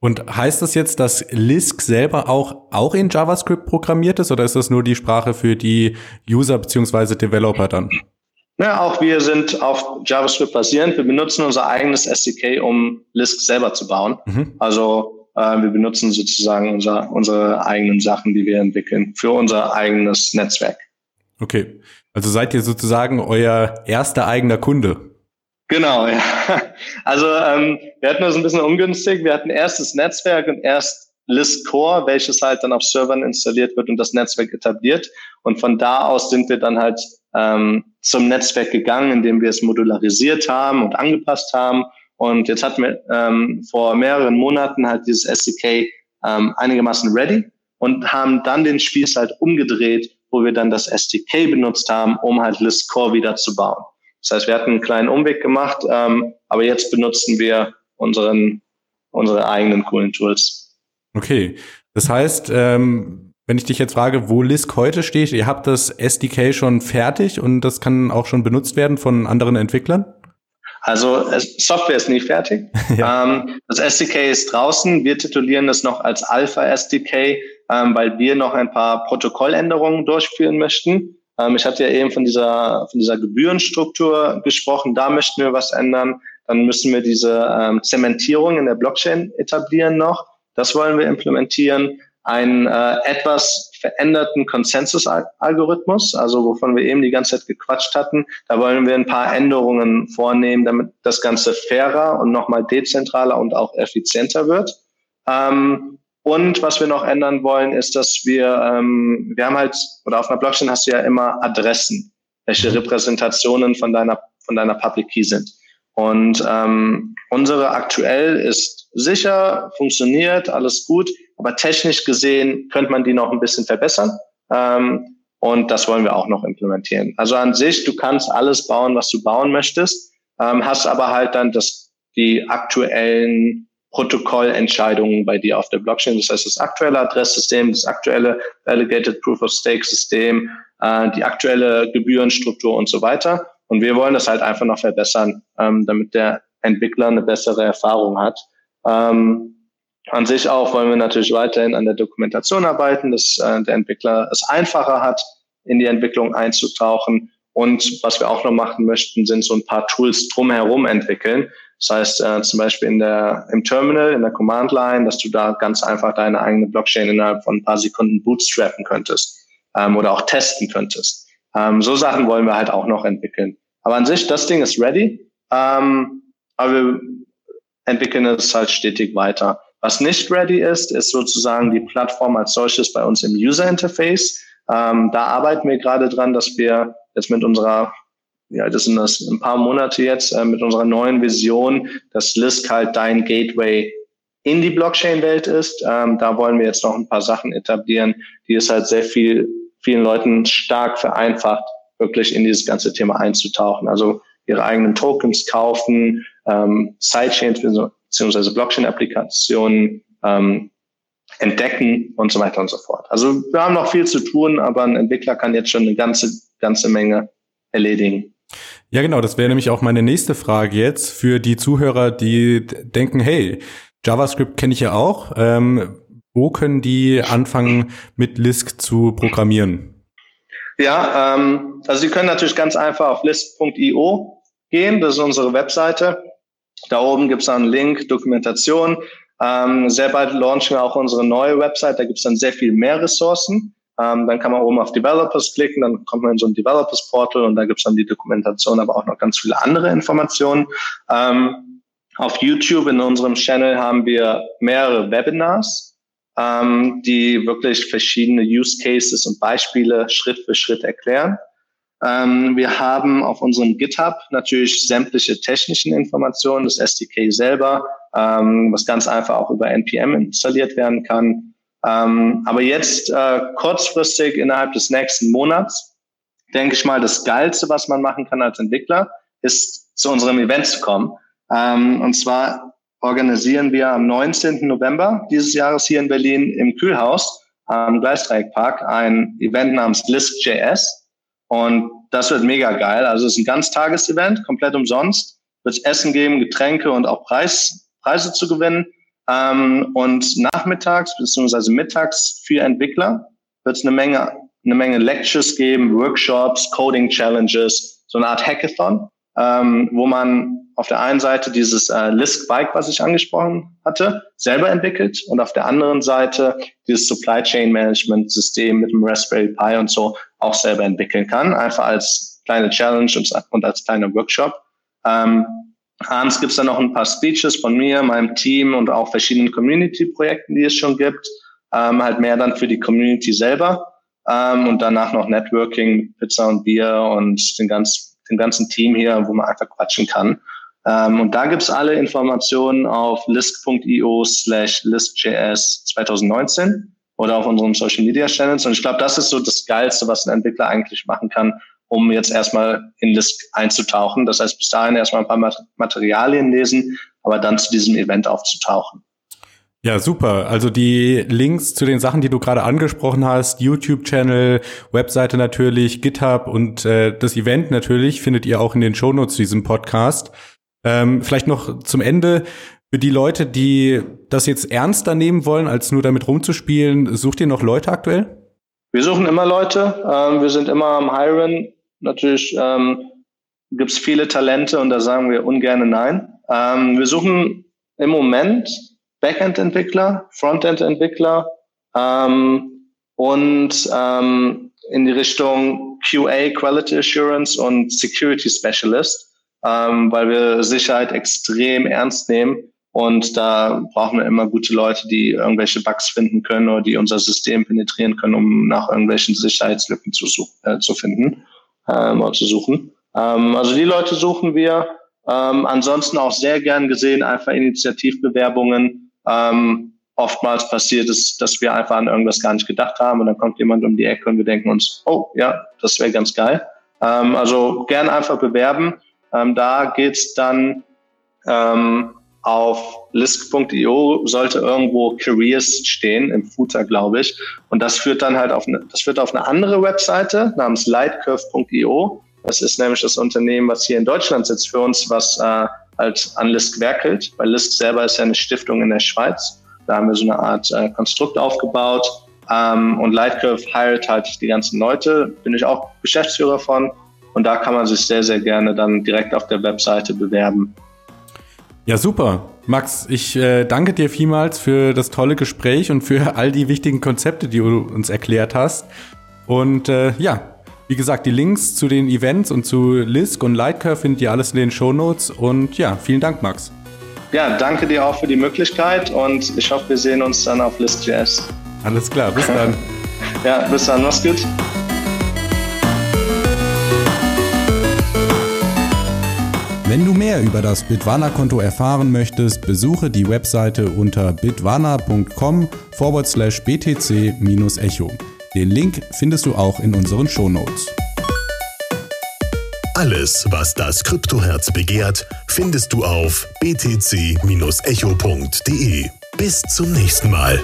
Und heißt das jetzt, dass Lisk selber auch, auch in JavaScript programmiert ist oder ist das nur die Sprache für die User beziehungsweise Developer dann? Ja, auch wir sind auf JavaScript basierend. Wir benutzen unser eigenes SDK, um Lisk selber zu bauen. Mhm. Also äh, wir benutzen sozusagen unser, unsere eigenen Sachen, die wir entwickeln, für unser eigenes Netzwerk. Okay. Also seid ihr sozusagen euer erster eigener Kunde? Genau, ja. Also ähm, wir hatten das ein bisschen ungünstig. Wir hatten erst das Netzwerk und erst List Core, welches halt dann auf Servern installiert wird und das Netzwerk etabliert. Und von da aus sind wir dann halt ähm, zum Netzwerk gegangen, indem wir es modularisiert haben und angepasst haben. Und jetzt hatten wir ähm, vor mehreren Monaten halt dieses SDK ähm, einigermaßen ready und haben dann den Spieß halt umgedreht, wo wir dann das SDK benutzt haben, um halt List Core wieder zu bauen. Das heißt, wir hatten einen kleinen Umweg gemacht, ähm, aber jetzt benutzen wir unseren, unsere eigenen coolen Tools. Okay. Das heißt, ähm, wenn ich dich jetzt frage, wo Lisk heute steht, ihr habt das SDK schon fertig und das kann auch schon benutzt werden von anderen Entwicklern? Also Software ist nie fertig. ja. ähm, das SDK ist draußen. Wir titulieren das noch als Alpha SDK, ähm, weil wir noch ein paar Protokolländerungen durchführen möchten. Ähm, ich hatte ja eben von dieser, von dieser Gebührenstruktur gesprochen. Da möchten wir was ändern. Dann müssen wir diese Zementierung in der Blockchain etablieren noch. Das wollen wir implementieren einen äh, etwas veränderten Konsensus-Algorithmus, also wovon wir eben die ganze Zeit gequatscht hatten. Da wollen wir ein paar Änderungen vornehmen, damit das Ganze fairer und nochmal dezentraler und auch effizienter wird. Ähm, und was wir noch ändern wollen, ist, dass wir, ähm, wir haben halt, oder auf einer Blockchain hast du ja immer Adressen, welche. Repräsentationen von deiner, von deiner Public Key sind. Und ähm, unsere aktuell ist sicher, funktioniert, alles gut, aber technisch gesehen könnte man die noch ein bisschen verbessern. Ähm, und das wollen wir auch noch implementieren. Also an sich, du kannst alles bauen, was du bauen möchtest, ähm, hast aber halt dann das, die aktuellen Protokollentscheidungen bei dir auf der Blockchain. Das heißt, das aktuelle Adresssystem, das aktuelle Delegated Proof of Stake System, äh, die aktuelle Gebührenstruktur und so weiter. Und wir wollen das halt einfach noch verbessern, ähm, damit der Entwickler eine bessere Erfahrung hat. Ähm, an sich auch wollen wir natürlich weiterhin an der Dokumentation arbeiten, dass äh, der Entwickler es einfacher hat, in die Entwicklung einzutauchen. Und was wir auch noch machen möchten, sind so ein paar Tools drumherum entwickeln. Das heißt äh, zum Beispiel in der, im Terminal, in der Command Line, dass du da ganz einfach deine eigene Blockchain innerhalb von ein paar Sekunden bootstrappen könntest ähm, oder auch testen könntest. Ähm, so Sachen wollen wir halt auch noch entwickeln. Aber an sich, das Ding ist ready. Ähm, aber wir entwickeln es halt stetig weiter. Was nicht ready ist, ist sozusagen die Plattform als solches bei uns im User Interface. Ähm, da arbeiten wir gerade dran, dass wir jetzt mit unserer, ja, das sind das ein paar Monate jetzt, äh, mit unserer neuen Vision, dass Lisk halt dein Gateway in die Blockchain-Welt ist. Ähm, da wollen wir jetzt noch ein paar Sachen etablieren, die es halt sehr viel, vielen Leuten stark vereinfacht, wirklich in dieses ganze Thema einzutauchen. Also ihre eigenen Tokens kaufen, ähm, Sidechains bzw. Blockchain-Applikationen ähm, entdecken und so weiter und so fort. Also wir haben noch viel zu tun, aber ein Entwickler kann jetzt schon eine ganze, ganze Menge erledigen. Ja, genau, das wäre nämlich auch meine nächste Frage jetzt für die Zuhörer, die denken, hey, JavaScript kenne ich ja auch. Ähm, wo können die anfangen, mit Lisk zu programmieren? Ja, ähm, also Sie können natürlich ganz einfach auf lisk.io gehen. Das ist unsere Webseite. Da oben gibt es einen Link, Dokumentation. Ähm, sehr bald launchen wir auch unsere neue Website. Da gibt es dann sehr viel mehr Ressourcen. Ähm, dann kann man oben auf Developers klicken, dann kommt man in so ein Developers Portal und da gibt es dann die Dokumentation, aber auch noch ganz viele andere Informationen. Ähm, auf YouTube in unserem Channel haben wir mehrere Webinars, ähm, die wirklich verschiedene Use Cases und Beispiele Schritt für Schritt erklären. Ähm, wir haben auf unserem GitHub natürlich sämtliche technischen Informationen, das SDK selber, ähm, was ganz einfach auch über NPM installiert werden kann. Ähm, aber jetzt äh, kurzfristig innerhalb des nächsten Monats, denke ich mal, das Geilste, was man machen kann als Entwickler, ist zu unserem Event zu kommen. Ähm, und zwar organisieren wir am 19. November dieses Jahres hier in Berlin im Kühlhaus am Gleisdreieckpark ein Event namens List.js. Und das wird mega geil. Also es ist ein Ganztagesevent, komplett umsonst. Wird es Essen geben, Getränke und auch Preis, Preise zu gewinnen. Ähm, und nachmittags bzw. mittags für Entwickler wird es eine Menge, eine Menge Lectures geben, Workshops, Coding Challenges, so eine Art Hackathon, ähm, wo man auf der einen Seite dieses äh, Lisk Bike, was ich angesprochen hatte, selber entwickelt und auf der anderen Seite dieses Supply Chain Management System mit dem Raspberry Pi und so auch selber entwickeln kann, einfach als kleine Challenge und, als kleiner Workshop. Ähm, abends gibt's dann noch ein paar Speeches von mir, meinem Team und auch verschiedenen Community-Projekten, die es schon gibt. Ähm, halt mehr dann für die Community selber. Ähm, und danach noch Networking, Pizza und Bier und den, ganz, den ganzen Team hier, wo man einfach quatschen kann. Ähm, und da gibt's alle Informationen auf lisk.io slash liskjs 2019 oder auf unseren Social Media Channels. Und ich glaube, das ist so das Geilste, was ein Entwickler eigentlich machen kann, um jetzt erstmal in Lisk einzutauchen. Das heißt, bis dahin erstmal ein paar Materialien lesen, aber dann zu diesem Event aufzutauchen. Ja, super. Also die Links zu den Sachen, die du gerade angesprochen hast, YouTube-Channel, Webseite natürlich, GitHub und äh, das Event natürlich, findet ihr auch in den Shownotes zu diesem Podcast. Ähm, vielleicht noch zum Ende. Für die Leute, die das jetzt ernster nehmen wollen, als nur damit rumzuspielen, sucht ihr noch Leute aktuell? Wir suchen immer Leute. Ähm, wir sind immer am Hiren. Natürlich ähm, gibt es viele Talente und da sagen wir ungern nein. Ähm, wir suchen im Moment Backend-Entwickler, Frontend-Entwickler ähm, und ähm, in die Richtung QA, Quality Assurance und Security Specialist ähm, weil wir Sicherheit extrem ernst nehmen. Und da brauchen wir immer gute Leute, die irgendwelche Bugs finden können oder die unser System penetrieren können, um nach irgendwelchen Sicherheitslücken zu, äh, zu finden ähm, oder zu suchen. Ähm, also die Leute suchen wir. Ähm, ansonsten auch sehr gern gesehen einfach Initiativbewerbungen. Ähm, oftmals passiert es, dass wir einfach an irgendwas gar nicht gedacht haben und dann kommt jemand um die Ecke und wir denken uns, oh ja, das wäre ganz geil. Ähm, also gern einfach bewerben. Ähm, da geht's dann ähm, auf lisk.io sollte irgendwo Careers stehen im Footer, glaube ich. Und das führt dann halt auf eine, das führt auf eine andere Webseite namens lightcurve.io. Das ist nämlich das Unternehmen, was hier in Deutschland sitzt für uns, was äh, halt an Lisk werkelt. Weil Lisk selber ist ja eine Stiftung in der Schweiz. Da haben wir so eine Art äh, Konstrukt aufgebaut. Ähm, und Lightcurve hired halt die ganzen Leute. Bin ich auch Geschäftsführer von. Und da kann man sich sehr, sehr gerne dann direkt auf der Webseite bewerben. Ja, super. Max, ich äh, danke dir vielmals für das tolle Gespräch und für all die wichtigen Konzepte, die du uns erklärt hast. Und äh, ja, wie gesagt, die Links zu den Events und zu Lisk und Lightcurve findet ihr alles in den Show Notes. Und ja, vielen Dank, Max. Ja, danke dir auch für die Möglichkeit und ich hoffe, wir sehen uns dann auf Lisk.js. Alles klar, bis dann. ja, bis dann, mach's gut. Wenn du mehr über das Bitwana-Konto erfahren möchtest, besuche die Webseite unter bitwana.com forward slash btc-echo. Den Link findest du auch in unseren Shownotes. Alles, was das Kryptoherz begehrt, findest du auf btc-echo.de. Bis zum nächsten Mal.